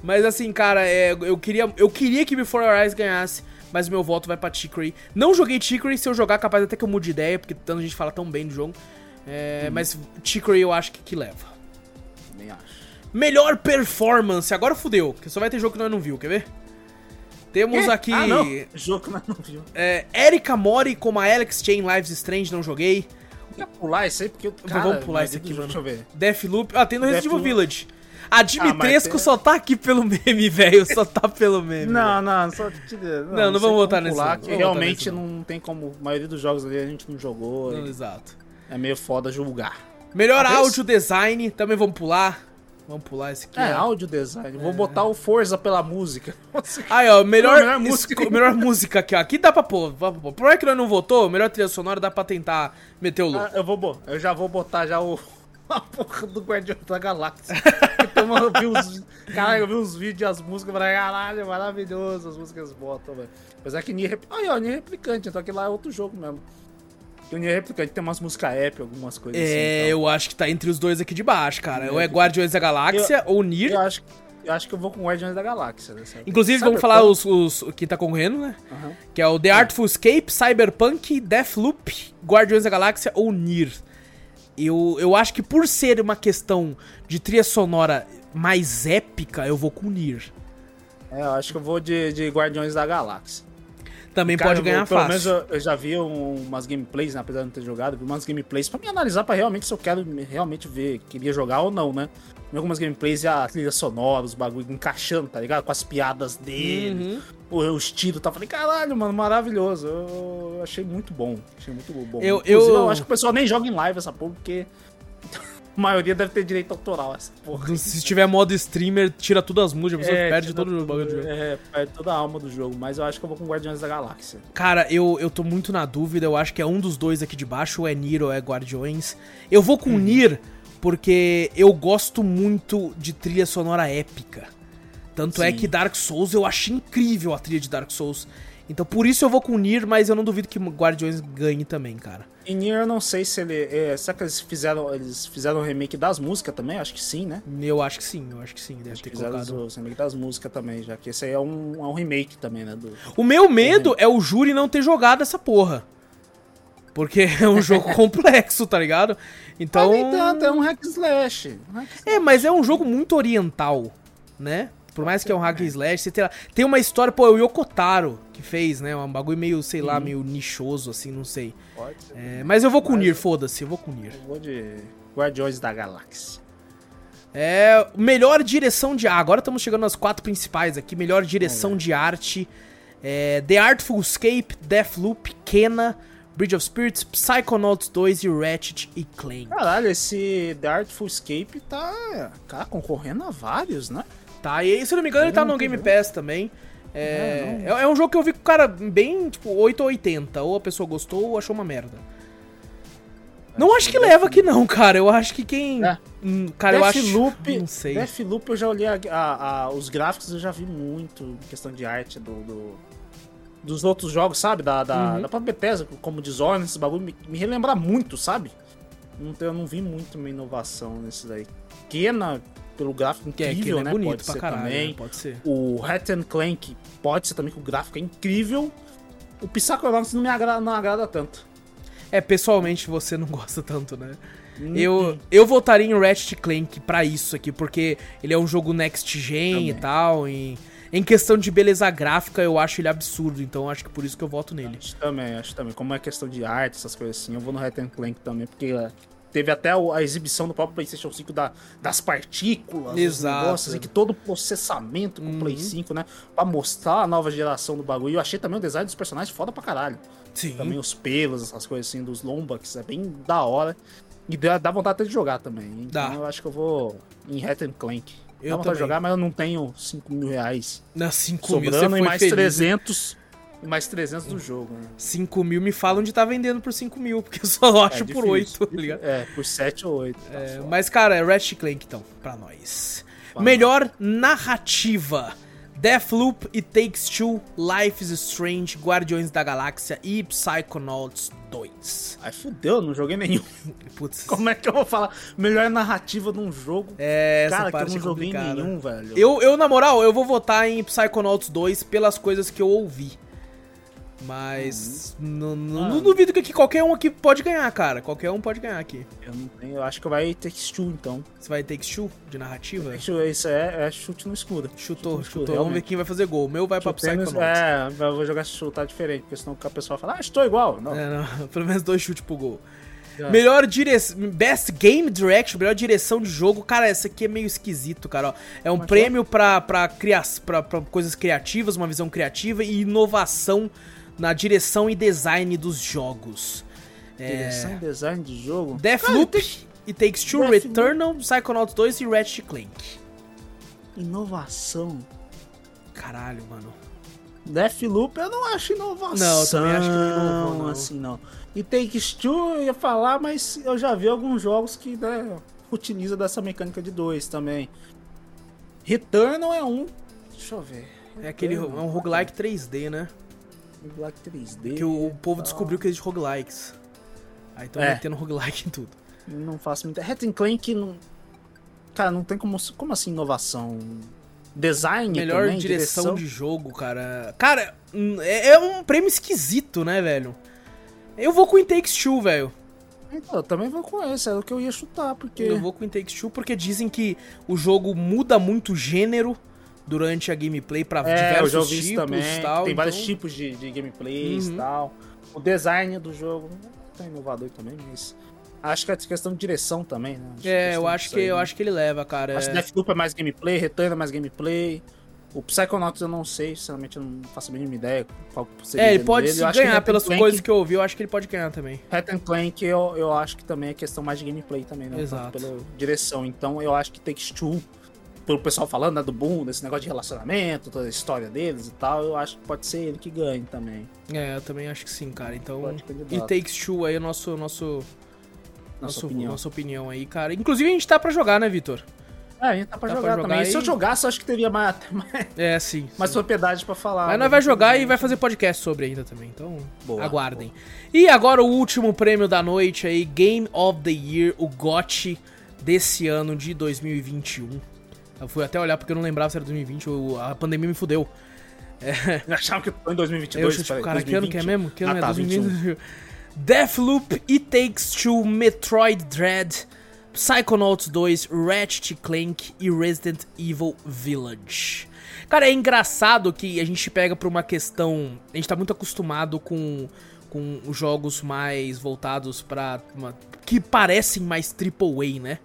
Mas assim, cara, é, eu, queria, eu queria que Before Your Eyes ganhasse, mas meu voto vai pra Chicory. Não joguei Chicory, se eu jogar, capaz até que eu mude de ideia, porque tanta gente fala tão bem do jogo. É, Mas Chicory eu acho que, que leva. Nem acho. Melhor performance, agora fudeu, porque só vai ter jogo que nós não viu, quer ver? Temos Quê? aqui Ah, não. Jogo que nós não viu. é, Erika Mori como a Alex Chain Lives Strange, não joguei. Quer pular isso aí? Porque eu. Vamos pular isso aqui, deixa mano. eu ver. Deathloop. Ah, tem no Resident Evil. Village. A Dimitrescu tem- só tá aqui pelo meme, velho. Só tá pelo meme. Não, não, só te Não, Não, não vamos votar como nesse não, que vamos realmente nesse não. tem como. A maioria dos jogos ali a gente não jogou. Não, exato. é meio foda julgar. Melhor Ah, áudio design, também vamos pular. Vamos pular esse aqui. É, ó. áudio design. Vou botar o Forza pela música. Aí, ó, melhor, Melhor música. melhor música aqui, ó. Aqui dá pra pôr. Por é que nós não votou, melhor trilha sonora dá pra tentar meter o louco. Ah, eu vou, eu já vou botar já o a porra do Guardião da Galáxia. Então, eu vi uns, caralho, eu vi uns vídeos e as músicas, falei, caralho, maravilhoso, as músicas botam, velho. Apesar que Nier, aí, ó, Nier Replicante, então aquilo lá é outro jogo mesmo. E o Nier Replicante tem umas músicas app, algumas coisas é, assim. então. eu acho que tá entre os dois aqui de baixo, cara. É, Ou é Guardiões da Galáxia ou Nier. Eu acho, eu acho que eu vou com Guardiões da Galáxia. Vez. Inclusive, vamos falar os, os o que tá concorrendo, né? Aham. Que é o The Artful Escape, Cyberpunk, Deathloop, Guardiões da Galáxia ou Nier. Eu, eu acho que por ser uma questão de trilha sonora mais épica, eu vou com Nier. É, eu acho que eu vou de, de Guardiões da Galáxia. Também Cara, pode eu- ganhar pelo fácil. menos eu, eu já vi um- umas gameplays, né, apesar de não ter jogado, vi umas gameplays pra me analisar pra realmente se eu quero me- realmente ver, queria jogar ou não, né? Vi algumas gameplays e a trilha sonora, os bagulho encaixando, tá ligado? Com as piadas dele, Uhum. o- os tiros, tá? Falei, caralho, mano, maravilhoso. Eu achei muito bom. Achei muito bom. Eu- eu- eu acho que o pessoal nem joga em live essa porra, porque a maioria deve ter direito autoral essa porra. Se tiver modo streamer, tira tudo as músicas, a pessoa É, perde todo o bagulho do jogo. É, perde toda a alma do jogo, mas eu acho que eu vou com Guardiões da Galáxia. Cara, eu, eu tô muito na dúvida, eu acho que é um dos dois aqui de baixo, ou é Nier ou é Guardiões. Eu vou com Nier porque eu gosto muito de trilha sonora épica. Tanto é Sim. que Dark Souls, eu achei incrível a trilha de Dark Souls. Então por isso eu vou com Nier, mas eu não duvido que Guardiões ganhe também, cara. E Nier, eu não sei se ele. É, será que eles fizeram, eles fizeram o remake das músicas também? Acho que sim, né? Eu acho que sim, eu acho que sim, deve Acho ter que fizeram colocado. os remake das músicas também, já que esse aí é um, é um remake também, né? Do... O meu medo é o júri não ter jogado essa porra. Porque é um jogo complexo, tá ligado? Então. Nem tanto, é um hack slash. Um hack slash. É, mas é um jogo muito oriental, né? Por mais que é um hack and slash, você tem, tem uma história, pô, é o Yokotaro que fez, né? Um bagulho meio, sei lá, meio nichoso, assim, não sei. Pode ser. É, mas eu vou com Nier, foda-se, eu vou com Nier. Eu vou de Guardiões da Galáxia. É, melhor direção de... Ah, agora estamos chegando nas quatro principais aqui. Melhor direção de arte. É, The Artful Escape, Deathloop, Kena, Bridge of Spirits, Psychonauts 2 e Ratchet e Clank. Caralho, esse The Artful Escape tá. Cara, concorrendo a vários, né? Tá, e aí, se eu não me engano, ele tá no Game. Pass também. É, é, é um jogo que eu vi com o cara bem, tipo, 8 ou 80. Ou a pessoa gostou ou achou uma merda. Não acho que leva aqui não, cara. Eu acho que quem... É. Hum, Cara, eu acho... Deathloop, Não sei. Deathloop eu já olhei a- a- a- os gráficos, eu já vi muito em questão de arte do, do- dos outros jogos, sabe? Da, da, Uhum. da própria Bethesda, como Dishonored, esse bagulho me, me relembra muito, sabe? Não, eu não vi muito uma inovação nesse daí. Kena, pelo gráfico é, incrível, é né? bonito pode pra ser caralho, também. né? pode ser. O Ratchet and Clank pode ser também, que o gráfico é incrível. O Psychonauts não me agrada, não agrada tanto. É, pessoalmente você não gosta tanto, né? Hum, Eu, eu votaria em Ratchet Clank pra isso aqui, porque ele é um jogo next gen Também. e tal, e em questão de beleza gráfica eu acho ele absurdo, então acho que por isso que eu voto nele. Acho também, acho também. Como é questão de arte, essas coisas assim, eu vou no Ratchet Clank também, porque teve até a exibição do próprio PlayStation 5 da, das partículas, Exato. os negócios, assim, que todo o processamento com o Play Uhum. 5, né? Pra mostrar a nova geração do bagulho. E eu achei também o design dos personagens foda pra caralho. Sim. Também os pelos, essas coisas assim, dos Lombax, é bem da hora. E dá, dá vontade até de jogar também. Então Dá. eu acho que eu vou em Ratchet Clank. Eu dá vontade também. de jogar, mas eu não tenho 5 mil reais Na 5 mil sobrando e mais feliz. 300. E mais 300 do jogo, né? 5 mil me falam de tá vendendo por 5 mil, porque eu só acho É por difícil. 8, tá ligado? É, por 7 ou 8. Tá É, mas, cara, é Ratchet Clank, então, pra nós. Pra Melhor narrativa. Deathloop e Takes Two, Life is Strange, Guardiões da Galáxia e Psychonauts 2. Aí fudeu, não joguei nenhum. Putz, Como é que eu vou falar melhor narrativa de um jogo? é, Cara, que eu parte não é joguei nenhum, velho. Eu, eu, na moral, eu vou votar em Psychonauts 2 pelas coisas que eu ouvi. Mas não, não, Ah. não duvido que aqui qualquer um aqui pode ganhar, cara. Qualquer um pode ganhar aqui. Eu não tenho. Eu acho que vai ter Two, então. Você vai Takes Two de narrativa? Take Two, Isso é, é chute no escuro. Chutou, chutou. escuro, Vamos ver quem vai fazer gol. O meu vai pra Chutei no- Psychonauts. É, eu vou jogar chutar diferente, porque senão o pessoal fala, ah, estou igual. Não. É, não, pelo menos dois chutes pro gol. É. Melhor direção. Best Game Direction, melhor direção de jogo. Cara, essa aqui é meio esquisito, cara. ó. É um Mas prêmio pra, pra, cria pra, pra coisas criativas, uma visão criativa e inovação na direção e design dos jogos. Direção e design de jogo. Deathloop Cara, tem e Takes Two, Deathloop. Returnal, Psychonauts 2 e Ratchet Clank. Inovação. Caralho, mano. Deathloop eu não acho inovação. Não, eu também acho que não inovou, não. assim, não. E Takes Two eu ia falar, mas eu já vi alguns jogos que né, utiliza dessa mecânica de dois também. Returnal é um. Deixa eu ver. É aquele é um roguelike 3D, né? Black 3D. Que o, o povo descobriu que existe roguelikes. Aí estão É. metendo roguelike em tudo. Não faço muita. Hatton Clank não. Cara, não tem como. Como assim inovação? Design Melhor também, direção, de jogo, cara. Cara, hum, é, é um prêmio esquisito, né, velho? Eu vou com It Takes Two, velho. Então, eu também vou com esse, era o que eu ia chutar, porque. Eu vou com It Takes Two porque dizem que o jogo muda muito o gênero durante a gameplay pra É, eu diversos já ouvi isso tipos também. e tal. Tem vários então- tipos de, de gameplays e Uhum. tal. O design do jogo tá inovador também, mas. Acho que é questão de direção também, né? É, eu acho que aí, eu né? acho que ele leva, cara. Acho que É... Deathloop é mais gameplay, Return é mais gameplay. O Psychonauts eu não sei, sinceramente eu não faço a mínima ideia qual seria É, ele pode dele. se Eu que ganhar pelas Clank- coisas que eu ouvi, eu acho que ele pode ganhar também. Ratchet Clank eu, eu acho que também é questão mais de gameplay também, né? Exato. Pela direção. Então eu acho que Takes Two, pelo pessoal falando, né, do boom, desse negócio de relacionamento, toda a história deles e tal, eu acho que pode ser ele que ganhe também. É, eu também acho que sim, cara. Então. It Takes Two aí o nosso, nosso, Nossa nosso, opinião. nossa opinião aí, cara. Inclusive a gente tá pra jogar, né, Vitor? É, a gente tá pra Dá pra jogar, jogar também. e- Se eu jogasse, eu acho que teria mais, mais, É, sim. mais sim. propriedade pra falar. Mas né? nós vai jogar e vai fazer podcast sobre ainda também, então Boa, aguardem. E agora o último prêmio da noite aí, Game of the Year, o GOT desse ano de 2021. Eu fui até olhar porque eu não lembrava se era 2020, o- a pandemia me fudeu. Eu achava que eu tô em 2022. Eu tipo, cara, que ano que é 2020. mesmo? Que ano ah, é tá, 2020? Deathloop, It Takes Two, Metroid Dread, Psychonauts 2, Ratchet Clank e Resident Evil Village. Cara, é engraçado que a gente pega pra uma questão. A gente tá muito acostumado com, com os jogos mais voltados pra. uma- que parecem mais AAA, né?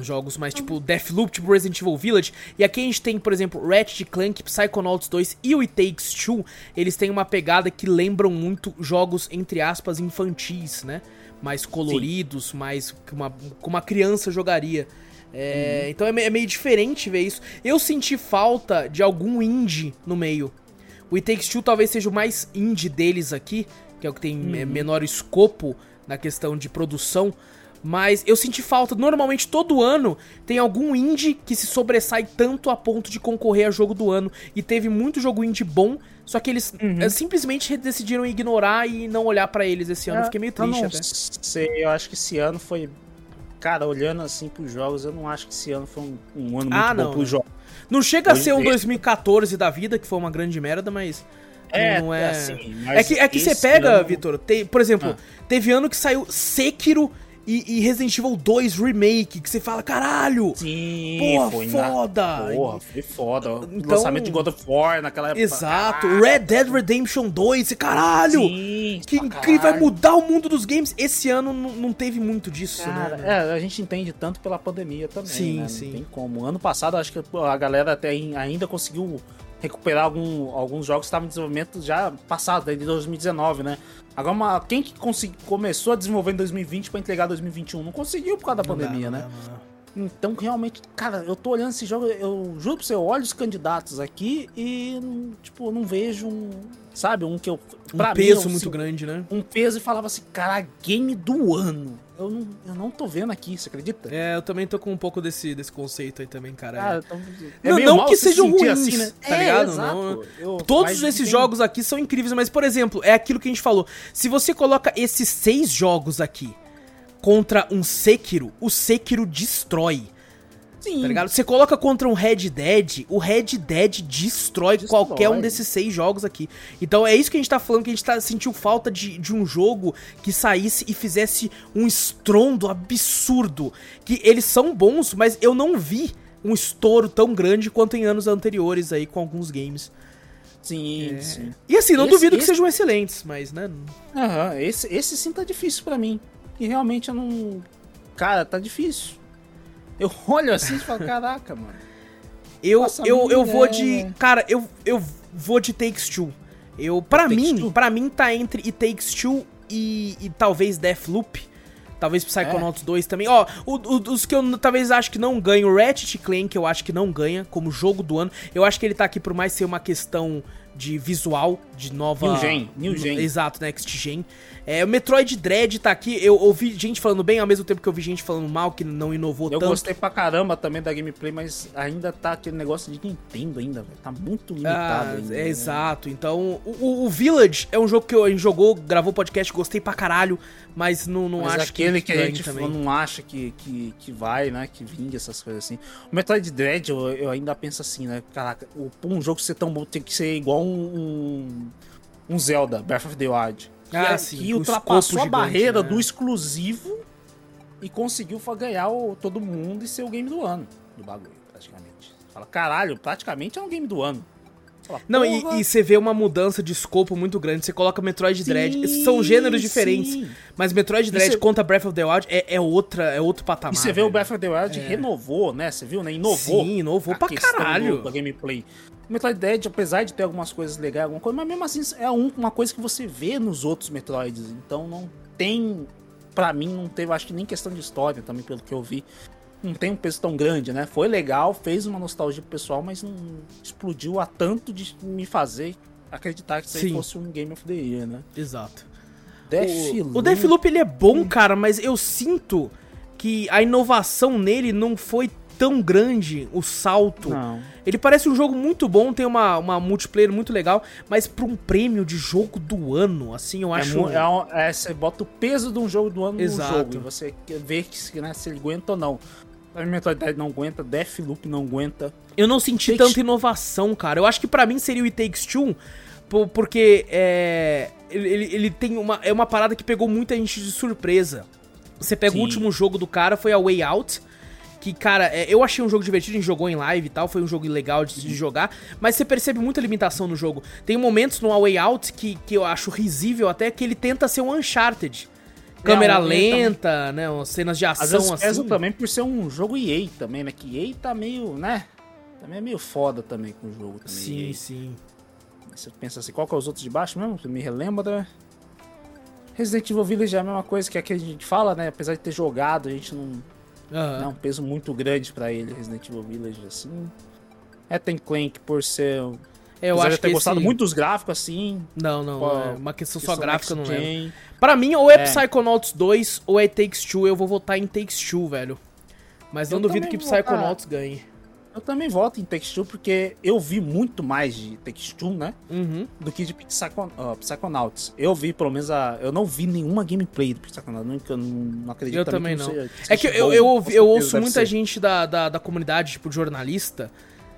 Jogos mais tipo Deathloop, tipo Resident Evil Village. E aqui a gente tem, por exemplo, Ratchet Clank, Psychonauts 2 e o It Takes Two. Eles têm uma pegada que lembram muito jogos, entre aspas, infantis, né? Mais coloridos, mais que uma, que uma criança jogaria. É, Então é, é meio diferente ver isso. Eu senti falta de algum indie no meio. O It Takes Two talvez seja o mais indie deles aqui, que é o que tem é, menor escopo na questão de produção. Mas eu senti falta. Normalmente todo ano tem algum indie que se sobressai tanto a ponto de concorrer a jogo do ano. E teve muito jogo indie bom, só que eles eh, simplesmente decidiram ignorar e não olhar pra eles esse ano. Eu Fiquei meio triste eu até. sei, eu acho que esse ano foi. Cara, olhando assim pros jogos, eu não acho que esse ano foi um, um ano muito Ah, bom não, pros não. jogos. Não chega a ser um esse- 2014 da vida, que foi uma grande merda, mas. É, não é. assim, é que, é que você pega, ano- Vitor, por exemplo, Ah. teve ano que saiu Sekiro e, e Resident Evil 2 Remake, que você fala, caralho! Sim, Porra, foi foda! Na... Porra, foi foda. Então- Lançamento de God of War naquela época. Exato, Caralho. Red Dead Redemption 2, você, caralho! Sim, que incrível, vai mudar o mundo dos games. Esse ano não, não teve muito disso, Cara, né? é, a gente entende tanto pela pandemia também, Sim, né? Não sim. tem como. Ano passado, acho que a galera até ai- ainda conseguiu recuperar algum- alguns jogos que estavam em desenvolvimento já passado, desde 2019, né? Agora, uma- quem que consegui- começou a desenvolver em 2020 pra entregar em 2021? Não conseguiu por causa da Não pandemia, né? dá. Então, realmente, cara, eu tô olhando esse jogo, eu juro pra você, eu olho os candidatos aqui e, tipo, não vejo um, sabe, um que eu. Um pra mim, peso eu, muito assim, grande, né? Um peso e falava assim, cara, game do ano. Eu não, eu não tô vendo aqui, você acredita? É, eu também tô com um pouco desse, desse conceito aí também, cara. Cara, então, Não- meio não mal que se sejam ruins, tá É, ligado? exato. Não- Eu- Todos mas esses tem- jogos aqui são incríveis, mas, por exemplo, é aquilo que a gente falou. Se você coloca esses seis jogos aqui contra um Sekiro, o Sekiro destrói. Sim, Tá ligado? Você coloca contra um Red Dead, o Red Dead destrói, Destrói. qualquer um desses seis jogos aqui. Então é isso que a gente tá falando, que a gente tá, sentiu falta de, de um jogo que saísse e fizesse um estrondo absurdo. Que eles são bons, mas eu não vi um estouro tão grande quanto em anos anteriores aí com alguns games. sim, sim. E assim, não Esse- duvido que esse- sejam excelentes, mas né. Aham, esse, esse sim tá difícil pra mim. E realmente eu não. Cara, tá difícil. Eu olho assim e falo, caraca, mano. Eu, Nossa, eu, eu vou é- de. Cara, eu, eu vou de Takes Two. Eu, pra Takes mim, Two? para mim tá entre It Takes Two e, e talvez Deathloop. Talvez Psychonauts 2 também. Ó, o- o- os que eu talvez acho que não ganham, o Ratchet Clank eu acho que não ganha como jogo do ano. Eu acho que ele tá aqui por mais ser uma questão de visual, de nova... New gen, new gen. Exato, Next Gen. É, o Metroid Dread tá aqui, eu ouvi gente falando bem ao mesmo tempo que eu vi gente falando mal, que não inovou Eu tanto. gostei pra caramba também da gameplay, mas ainda tá aquele negócio de Nintendo ainda, velho. Tá muito limitado Ah, ainda. é né? exato. Então, o, o- Village é um jogo que a gente jogou, gravou podcast, gostei pra caralho, mas não, não Mas acho aquele que, a ganhe gente não acha que, que, que vai, né? Que vinga essas coisas assim. O Metroid Dread, eu, eu ainda penso assim, né? Caraca, um jogo ser tão bom tem que ser igual um, um, um Zelda, Breath of the Wild. Que, Ah, é- sim, que com ultrapassou a gigante, barreira né? do exclusivo e conseguiu ganhar o, todo mundo e ser o game do ano do bagulho, praticamente. Fala, caralho, praticamente é um game do ano. Fala, Não, e, e você vê uma mudança de escopo muito grande. Você coloca Metroid sim, Dread. São gêneros diferentes. sim. Mas Metroid Dread você- contra Breath of the Wild é, é outra, é outro patamar. E você vê o. Breath of the Wild renovou, né? Você viu, né? Inovou. Sim, inovou pra caralho. do- Da gameplay. Metroid Dread, apesar de ter algumas coisas legais, alguma coisa, mas mesmo assim é um- uma coisa que você vê nos outros Metroids. Então não tem. Pra mim, não teve, acho que nem questão de história também, pelo que eu vi. Não tem um peso tão grande, né? Foi legal, fez uma nostalgia pro pessoal, mas não explodiu a tanto de me fazer acreditar que isso aí Sim. fosse um Game of the Year, né? Exato. Deathloop. O, o Deathloop ele é bom, cara, mas eu sinto que a inovação nele não foi tão grande, o salto. Não. Ele parece um jogo muito bom, tem uma, uma multiplayer muito legal, mas pra um prêmio de jogo do ano, assim, eu É acho. É, um- é, você bota o peso de um jogo do ano Exato. no jogo e você quer ver que, se- né, se ele aguenta ou não. A Dread não aguenta, Deathloop não aguenta. Eu não senti tanta inovação, cara. Eu acho que pra mim seria o It Takes Two, po- porque é, ele, ele- ele tem uma, é uma parada que pegou muita gente de surpresa. Você pega Sim. o último jogo do cara, foi a Way Out. Que, cara, é, eu achei um jogo divertido, a gente jogou em live e tal, foi um jogo legal de, de jogar, mas você percebe muita limitação no jogo. Tem momentos no A Way Out que, que eu acho risível até que ele tenta ser um Uncharted. Câmera É, lenta, né? Umas cenas de Às ação vezes pesa assim. também por ser um jogo EA também, né? Que EA tá meio, né? Também é meio foda também com o jogo também. Sim, EA. sim. Você pensa assim, qual que é os outros de baixo mesmo? Você me relembra? Resident Evil Village é a mesma coisa que a que a gente fala, né? Apesar de ter jogado, a gente não, Aham. Não, um peso muito grande pra ele, Resident Evil Village, assim. É, tem Clank por ser. É, eu acho de ter que gostado esse- muito dos gráficos, assim. Não, não, Qual- é uma questão só questão gráfica, não lembro. Pra mim, ou é, É. Psychonauts 2 ou é Takes Two, eu vou votar em Takes Two, velho. Mas não Eu duvido que. Psychonauts ganhe. Eu também voto em Two porque eu vi muito mais de Two, né? Uhum. Do que de Psychon ó, Psychonauts. Eu vi, pelo menos, a. Eu não vi nenhuma gameplay do Psychonauts. Eu não, não acredito Eu também não. É que eu, eu, ouvi- eu ouço muita ser. gente da, da, da comunidade, tipo, jornalista,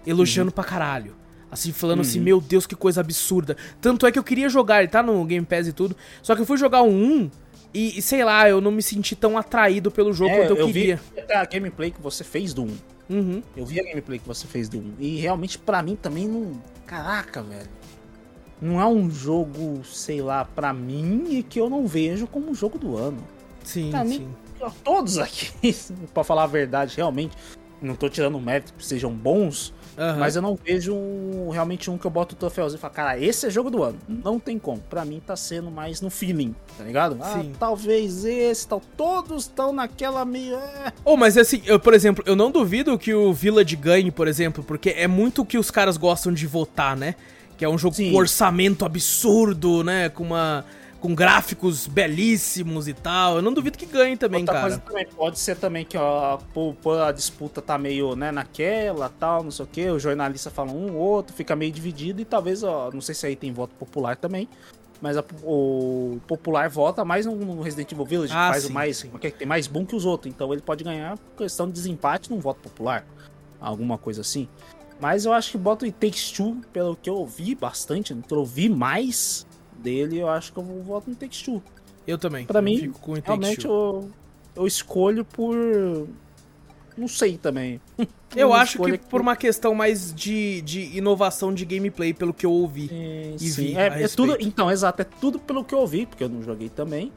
elogiando Uhum. pra caralho. Assim, falando assim, meu Deus, que coisa absurda. Tanto é que eu queria jogar, ele tá no Game Pass e tudo. Só que eu fui jogar o 1 e, e sei lá, eu não me senti tão atraído pelo jogo É, quanto eu, vi queria. a gameplay que você fez do 1. Uhum. Eu vi a gameplay que você fez do 1. E realmente, pra mim, também não. Caraca, velho. Não é um jogo, sei lá, pra mim e que eu não vejo como um jogo do ano. Sim, Pra mim, sim. Todos aqui, pra falar a verdade, realmente. Não tô tirando mérito que sejam bons, Aham. Mas eu não vejo um- realmente um que eu boto o troféuzinho e falo, cara, esse é jogo do ano. Não tem como. Pra mim tá sendo mais no feeling, tá ligado? Ah, Sim. talvez esse, tal. Todos estão naquela meio. é. Oh, mas assim, eu, por exemplo, eu não duvido que o Village ganhe, por exemplo, porque é muito o que os caras gostam de votar, né? Que é um jogo Sim. com orçamento absurdo, né? Com uma. Com gráficos belíssimos e tal. Eu não duvido que ganhe também, Outra cara. também, pode ser também que ó, por a disputa tá meio, né, naquela, tal, não sei o que, o jornalista fala um, outro, fica meio dividido e talvez, ó, não sei se aí tem voto popular também, mas a- o popular vota mais no, Resident Evil Village, Ah, que faz sim, o mais, que tem mais boom que os outros, então ele pode ganhar por questão de desempate num voto popular, alguma coisa assim. Mas eu acho que bota o It Takes Two, pelo que eu ouvi bastante, pelo que eu ouvi mais dele, eu acho que eu vou voto no Takes Two. Eu também. Pra eu mim, Realmente eu, eu escolho por. Não sei também. Eu Uma acho que por uma questão mais de, de inovação de gameplay, pelo que eu ouvi. Sim, e sim. vi É, é tudo, então, exato, é tudo pelo que eu ouvi, porque eu não joguei também.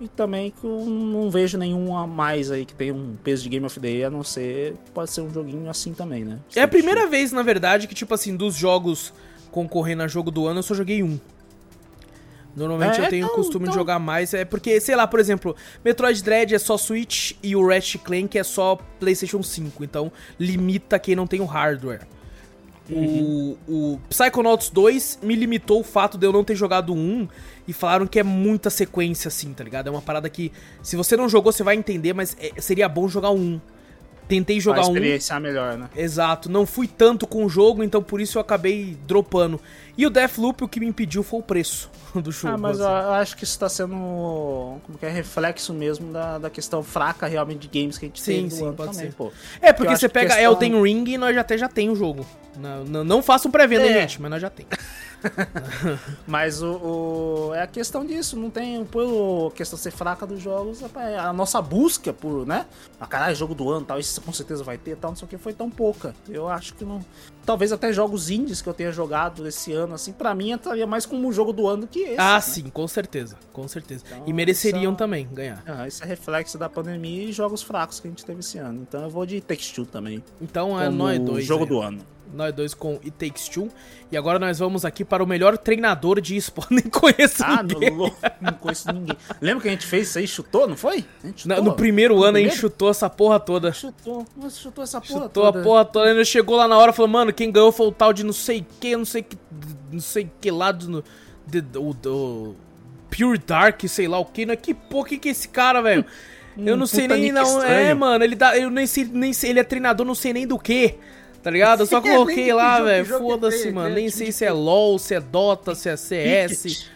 E também que eu não vejo nenhum a mais aí que tem um peso de Game of the Year, a não ser pode ser um joguinho assim também, né? É a primeira vez, na verdade, que, tipo assim, dos jogos concorrendo a jogo do ano, eu só joguei um. Normalmente É, eu tenho o então- costume de então- jogar mais, é porque, sei lá, por exemplo, Metroid Dread é só Switch e o Ratchet Clank é só PlayStation 5, então limita quem não tem o hardware. Uhum. O, o Psychonauts 2 me limitou o fato de eu não ter jogado um e falaram que é muita sequência assim, tá ligado? É uma parada que, se você não jogou, você vai entender, mas é- seria bom jogar um. Tentei Jogar um, experienciar melhor, né? Exato, não fui tanto com o jogo, então por isso eu acabei dropando. E o Deathloop, o que me impediu foi o preço do jogo. Ah, mas eu assim. acho que isso tá sendo como que é reflexo mesmo da, da questão fraca realmente de games que a gente Sim, tem sim, pode também, ser. pô. É, porque eu você pega questão- Elden Ring e nós já até já tem o jogo. Não, não, não façam pré-venda, É. gente, mas nós já tem. Mas o, o- é a questão disso, não tem por questão de ser fraca dos jogos, é a nossa busca por, né? A caralho, jogo do ano, tal, isso com certeza vai ter, tal, não sei o que, foi tão pouca. Eu acho que não. Talvez até jogos indies que eu tenha jogado esse ano, assim, pra mim entraria mais como um jogo do ano que esse. ah, né? sim, com certeza, com certeza. Então, e mereceriam são- também ganhar. Ah, isso é reflexo da pandemia e jogos fracos que a gente teve esse ano. Então eu vou de Texture também. Então é nós dois. Jogo aí. do ano. Nós dois com It Takes Two. E agora nós vamos aqui para o melhor treinador de esporte. Nem conheço Ah, ninguém. no, não conheço ninguém. Lembra que a gente fez isso aí, chutou, não foi? A gente Na- chutou? no primeiro No ano a gente primeiro? chutou essa porra toda. Chutou, mas chutou essa porra Chutou toda. a porra toda, ainda chegou lá na hora e falou, mano, quem ganhou foi o tal de não sei que, não sei que, não sei que lá do, de- do, do Pure Dark, sei lá o que, né? Que porra, que que é esse cara, velho? Eu não sei nem, não, é, estranho. mano, ele dá, eu nem sei, nem sei, ele é treinador, não sei nem do que, tá ligado? Eu só coloquei lá, velho, foda-se, mano, né? nem sei se é LoL, se é Dota, se é CS, Cricket.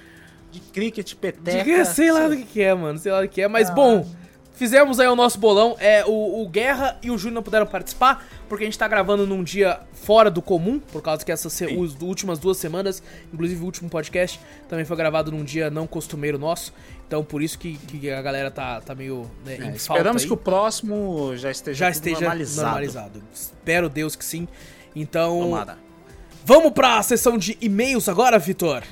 De cricket, peteca. Sei lá do que, que é, mano. Sei lá do que é. Mas, Ah. bom, fizemos aí o nosso bolão. É, o, o Guerra e o Júnior não puderam participar, porque a gente tá gravando num dia fora do comum, por causa que essas últimas duas semanas, inclusive o último podcast, também foi gravado num dia não costumeiro nosso. Então, por isso que, que a galera tá, tá meio né, É, esperamos que o próximo já esteja, já esteja normalizado. normalizado. Espero Deus que sim. Então, Tomara. vamos pra sessão de e-mails agora, Vitor?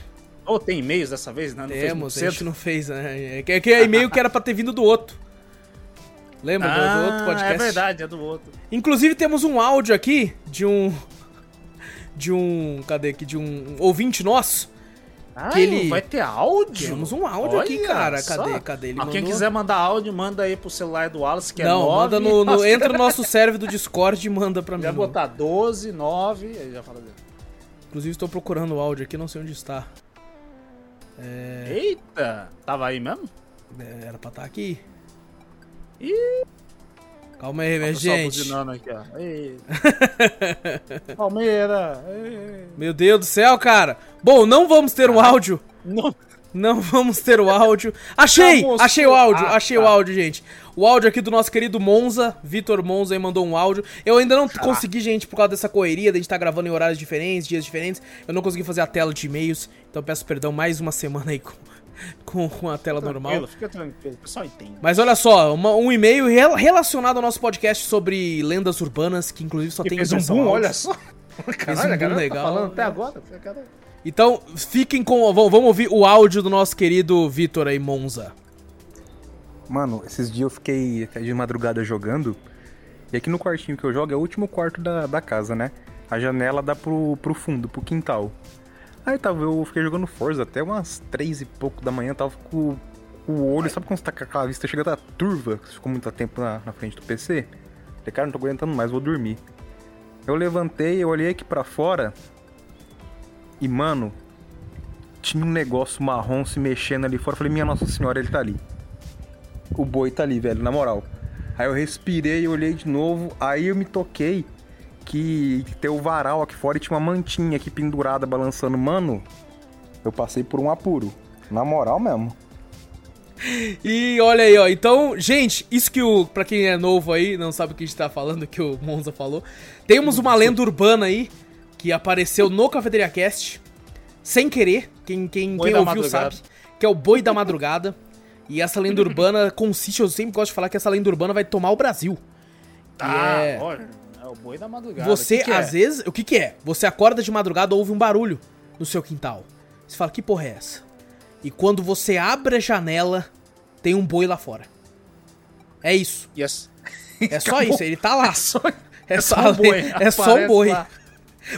Ou tem e-mails dessa vez, né? Não fez Temos, a gente não fez, né? É que, é que é e-mail que era pra ter vindo do outro. Lembra do- do, outro Ah, podcast? É verdade, é do outro. Inclusive temos um áudio aqui de um. De um. Cadê aqui? De um ouvinte nosso. Ah, Que ele- vai ter áudio? Temos um áudio aqui, Olha cara. só. Cadê? Cadê? Ele Ah, Quem quiser mandar áudio, manda aí pro celular do Wallace, que é Não, 9. manda no, no- Entra no nosso server do Discord e manda pra mim. Já botar 12, 9, aí já fala dele. Inclusive estou procurando o áudio aqui, não sei onde está. É, Eita! Tava aí mesmo? é, era pra estar aqui. Ih, Calma aí, minha pessoal gente. aqui, ó. Ei. Palmeira! ei. Meu Deus do céu, cara. Bom, não vamos ter um áudio. Não. Não vamos ter o áudio. Achei! Moço. achei o áudio, Ah, achei tá. o áudio, gente. O áudio aqui do nosso querido Monza, Vitor Monza, aí mandou um áudio. Eu ainda não consegui, gente, por causa dessa correria, da gente tá gravando em horários diferentes, dias diferentes. Eu não consegui fazer a tela de e-mails, então peço perdão mais uma semana aí com, com, com a tela normal. Tranquilo, fica tranquilo, o pessoal entende. Mas olha só, uma- um e-mail rel- relacionado ao nosso podcast sobre lendas urbanas, que inclusive só Que tem fez um boom, áudio. olha só. Caralho, um boom galera legal, tá falando né? até agora. Então, fiquem com. Vamos vamos ouvir o áudio do nosso querido Vitor aí, Monza. Mano, esses dias eu fiquei até de madrugada jogando. E aqui no quartinho que eu jogo é o último quarto da, da casa, né? A janela dá pro, pro fundo, pro quintal. Aí tava, eu fiquei jogando Forza até umas três e pouco da manhã, tava com o, olho, sabe quando você tá com aquela vista chegando a turva, que você ficou muito tempo na, na frente do PC? Falei, cara, não tô aguentando mais, vou dormir. Eu levantei, eu olhei aqui pra fora e, mano, tinha um negócio marrom se mexendo ali fora. Falei, minha Nossa Senhora, ele tá ali. O boi tá ali, velho, na moral. Aí eu respirei, olhei de novo, aí eu me toquei que tem o varal aqui fora e tinha uma mantinha aqui pendurada balançando. Mano, eu passei por um apuro. Na moral mesmo. E olha aí, ó. Então, gente, isso que o. Pra quem é novo aí, não sabe o que a gente tá falando, que o Monza falou. Temos uma lenda urbana aí que apareceu no Cafeteria Cast, sem querer. Quem, quem, Boi quem ouviu madrugada. sabe. Que é o boi da madrugada. E essa lenda urbana consiste, eu sempre gosto de falar que essa lenda urbana vai tomar o Brasil. Ah, é- olha, o boi da madrugada. Você, Que que é? às vezes, o que que é? Você acorda de madrugada, ouve um barulho no seu quintal. Você fala, que porra é essa? E quando você abre a janela, tem um boi lá fora. É isso. Yes. É só isso, ele tá lá. É só, É só, um boi. É só um boi. lá.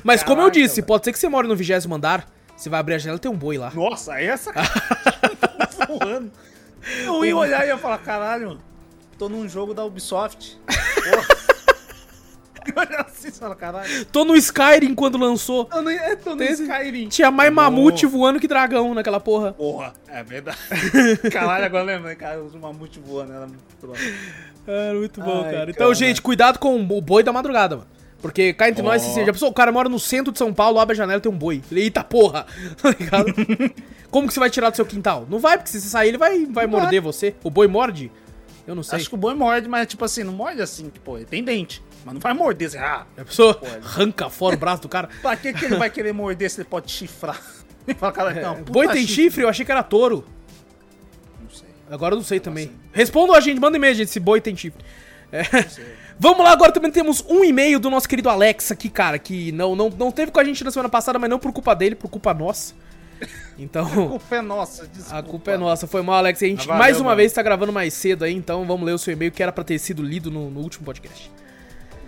Mas como eu Caraca, disse, velho. pode ser que você mora no vigésimo andar, você vai abrir a janela e tem um boi lá. Nossa, essa tá voando. Eu ia olhar e ia falar, caralho, tô num jogo da Ubisoft. Porra. Olha assim, fala, caralho. Tô no Skyrim quando lançou. Eu não, é, tô no Teve- Skyrim. Tinha mais mamute voando que dragão naquela porra. Porra, é verdade. Caralho, agora lembra, cara, os mamute voando, era muito louco. Era muito bom, Ai, cara. Então, cara. gente, cuidado com o boi da madrugada, mano. Porque cá entre nós, Ó. assim, já pensou, o cara mora no centro de São Paulo, abre a janela e tem um boi. Eita porra, tá ligado? Como que você vai tirar do seu quintal? Não vai, porque se você sair, ele vai, vai Não vai. morder você. O boi morde? Eu não sei. Acho que o boi morde, mas tipo assim, não morde assim, tipo, ele tem dente. Mas não vai morder, assim, ah, A pessoa Pode. arranca fora o braço do cara. pra que, que ele vai querer morder se ele pode chifrar? Fala, cara, não, puta É, boi tem chifre? Eu achei que era touro. Não sei. Agora eu não sei também. Respondam a gente, manda e-mail, gente, se boi tem chifre. É. Vamos lá, agora também temos um e-mail do nosso querido Alex aqui, cara, que não, não, não teve com a gente na semana passada, mas não por culpa dele, por culpa nossa. A Então, culpa é nossa, desculpa. a culpa é nossa. Foi mal, Alex. A gente Ah, valeu, mais uma mano. vez tá gravando mais cedo aí, então vamos ler o seu e-mail que era pra ter sido lido no, no último podcast.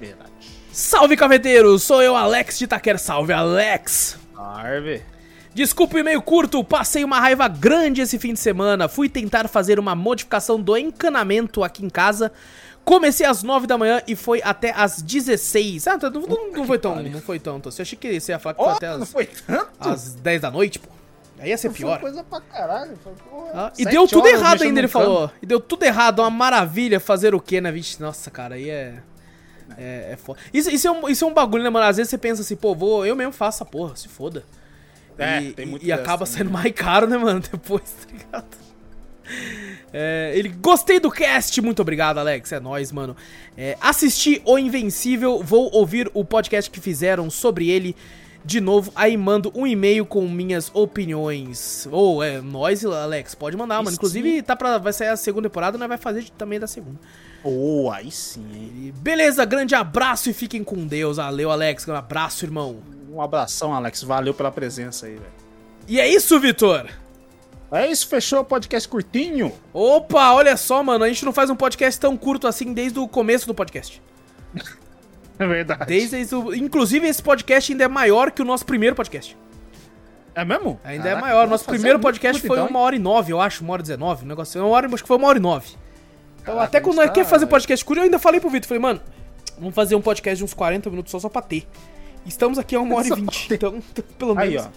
Verdade. Salve, cafeteiros! Sou eu, Alex de Itaquera. Salve, Alex! Arve. Desculpa o e-mail curto, passei uma raiva grande esse fim de semana. Fui tentar fazer uma modificação do encanamento aqui em casa. Comecei às 9 da manhã e foi até às 16. Ah, não, não, não foi tão, não foi tanto. Eu achei que você ia falar que foi Ó, até não às, foi tanto? às 10 da noite, pô. Aí ia ser Foi pior. coisa pra caralho. Foi, porra, Ah, e deu tudo errado ainda, ele falou. E deu tudo errado, uma maravilha fazer o quê, né? Vixe, nossa, cara, aí é. É, é foda. Isso, isso, é um, isso é um bagulho, né, mano? Às vezes você pensa assim, pô, vou, eu mesmo faço essa porra, se foda. É, e, tem muito e dessa acaba também, saindo mais caro, né, mano? Depois, tá ligado? É, ele gostei do cast, muito obrigado, Alex. É nóis, mano. É, assisti O Invencível, vou ouvir o podcast que fizeram sobre ele de novo. Aí mando um e-mail com minhas opiniões. Ou é, nós, Alex, pode mandar, mano. Sim. Inclusive, tá pra, vai sair a segunda temporada, nós vai fazer também da segunda. Oh, aí sim, beleza, grande abraço e fiquem com Deus. Valeu, Alex. Um abraço, irmão. Um abração, Alex. Valeu pela presença aí, velho. E é isso, Vitor. É isso, fechou o podcast curtinho. Opa, olha só, mano, a gente não faz um podcast tão curto assim desde o começo do podcast. É verdade. Desde. Inclusive, esse podcast ainda é maior que o nosso primeiro podcast. É mesmo? Ainda Caraca, é maior. Nosso primeiro podcast foi então, uma hora e nove, eu acho, uma hora e dezenove. Um negócio, uma hora, acho que foi uma hora e nove. Então, Caraca, até quando nós quer tá- fazer podcast curto, eu ainda falei pro Vitor, falei, mano, vamos fazer um podcast de uns 40 minutos só, só pra ter. Estamos aqui a uma hora e vinte, então, pelo Aí, menos... ó.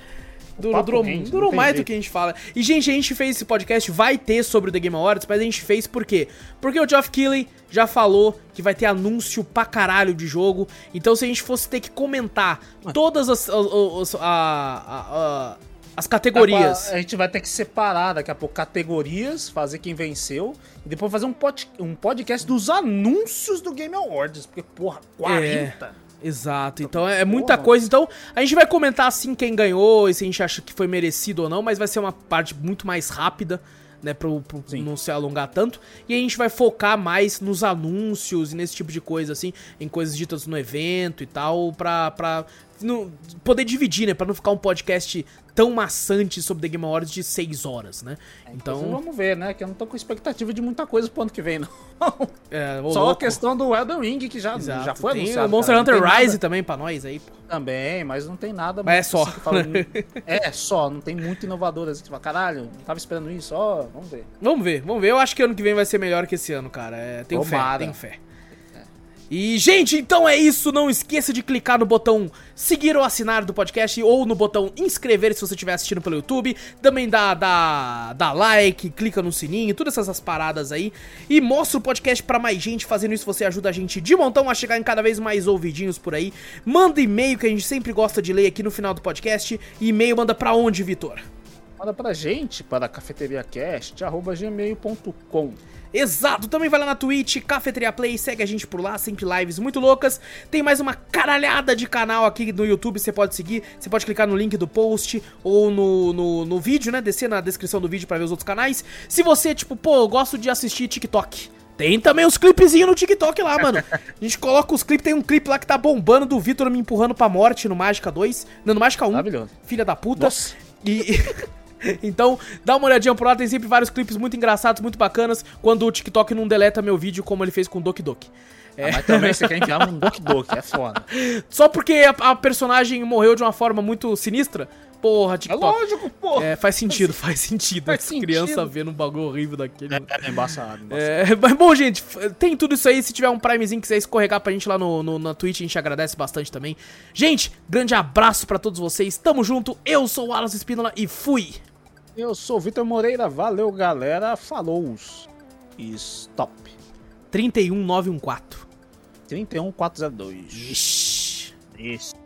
Durou, durou, durou mais do jeito. que a gente fala. E, gente, a gente fez esse podcast, vai ter sobre o The Game Awards, mas a gente fez por quê? Porque o Geoff Keighley já falou que vai ter anúncio pra caralho de jogo. Então, se a gente fosse ter que comentar todas as, as, as, as categorias. A gente vai ter que separar daqui a pouco categorias, fazer quem venceu, e depois fazer um, pod, um podcast dos anúncios do Game Awards. Porque, porra, 40. Exato, então é, é muita coisa. Então a gente vai comentar assim quem ganhou e se a gente acha que foi merecido ou não, mas vai ser uma parte muito mais rápida, né, Sim. não se alongar tanto. E a gente vai focar mais nos anúncios e nesse tipo de coisa, assim, em coisas ditas no evento e tal, pra, pra no- poder dividir, né? Pra não ficar um podcast tão maçante sobre The Game Awards de 6 horas, né? Então Então, vamos ver, né? Que eu não tô com expectativa de muita coisa pro ano que vem, não. é, Só a louco. questão do Elden Ring, que já, Exato. já foi Tem anunciado. o Monster cara, Hunter Rise nada- também pra nós aí, pô. Também, mas não tem nada. Mas é só. assim é, só, não tem muito inovador assim que fala, caralho, não tava esperando isso, ó, vamos ver. Vamos ver, vamos ver. Eu acho que ano que vem vai ser melhor que esse ano, cara. É, tenho fé, Tomara. tenho fé. E, gente, então é isso. Não esqueça de clicar no botão seguir ou assinar do podcast ou no botão inscrever se você estiver assistindo pelo YouTube. Também dá, dá, dá like, clica no sininho, todas essas paradas aí. E mostra o podcast pra mais gente. Fazendo isso, você ajuda a gente de montão a chegar em cada vez mais ouvidinhos por aí. Manda e-mail que a gente sempre gosta de ler aqui no final do podcast. E-mail manda pra onde, Vitor? Manda pra gente para cafeteriacast.gmail.com. Exato, também vai lá na Twitch, Cafeteria Play, segue a gente por lá, sempre lives muito loucas. Tem mais uma caralhada de canal aqui no YouTube, você pode seguir, você pode clicar no link do post ou no, no, no vídeo, né? Descer na descrição do vídeo pra ver os outros canais. Se você, tipo, pô, eu gosto de assistir TikTok. Tem também os clipezinhos no TikTok lá, mano. A gente coloca os clipes, tem um clipe lá que tá bombando do Vitor me empurrando pra morte no Mágica 2. Não, no Mágica 1. Maravilhoso. Filha da puta. Nossa. E. então, dá uma olhadinha por lá, tem sempre vários clipes muito engraçados, muito bacanas, quando o TikTok não deleta meu vídeo como ele fez com o Doki Doki. Ah, mas também você quer enfiar um Doki Doki, é foda. Só porque a, a personagem morreu de uma forma muito sinistra, porra, É TikTok. lógico, pô. É, faz sentido, faz sentido. Faz sentido. criança vendo um bagulho horrível daquele. É, é embaçado, embaçado. É, mas bom, gente, tem tudo isso aí. Se tiver um Primezinho que quiser escorregar pra gente lá no, no- na Twitch, a gente agradece bastante também. Gente, grande abraço pra todos vocês. Tamo junto. Eu sou o Alas Espínola e fui. Eu sou o Vitor Moreira, valeu galera, falou. Stop. 31914. 31402. Ixi. Isso.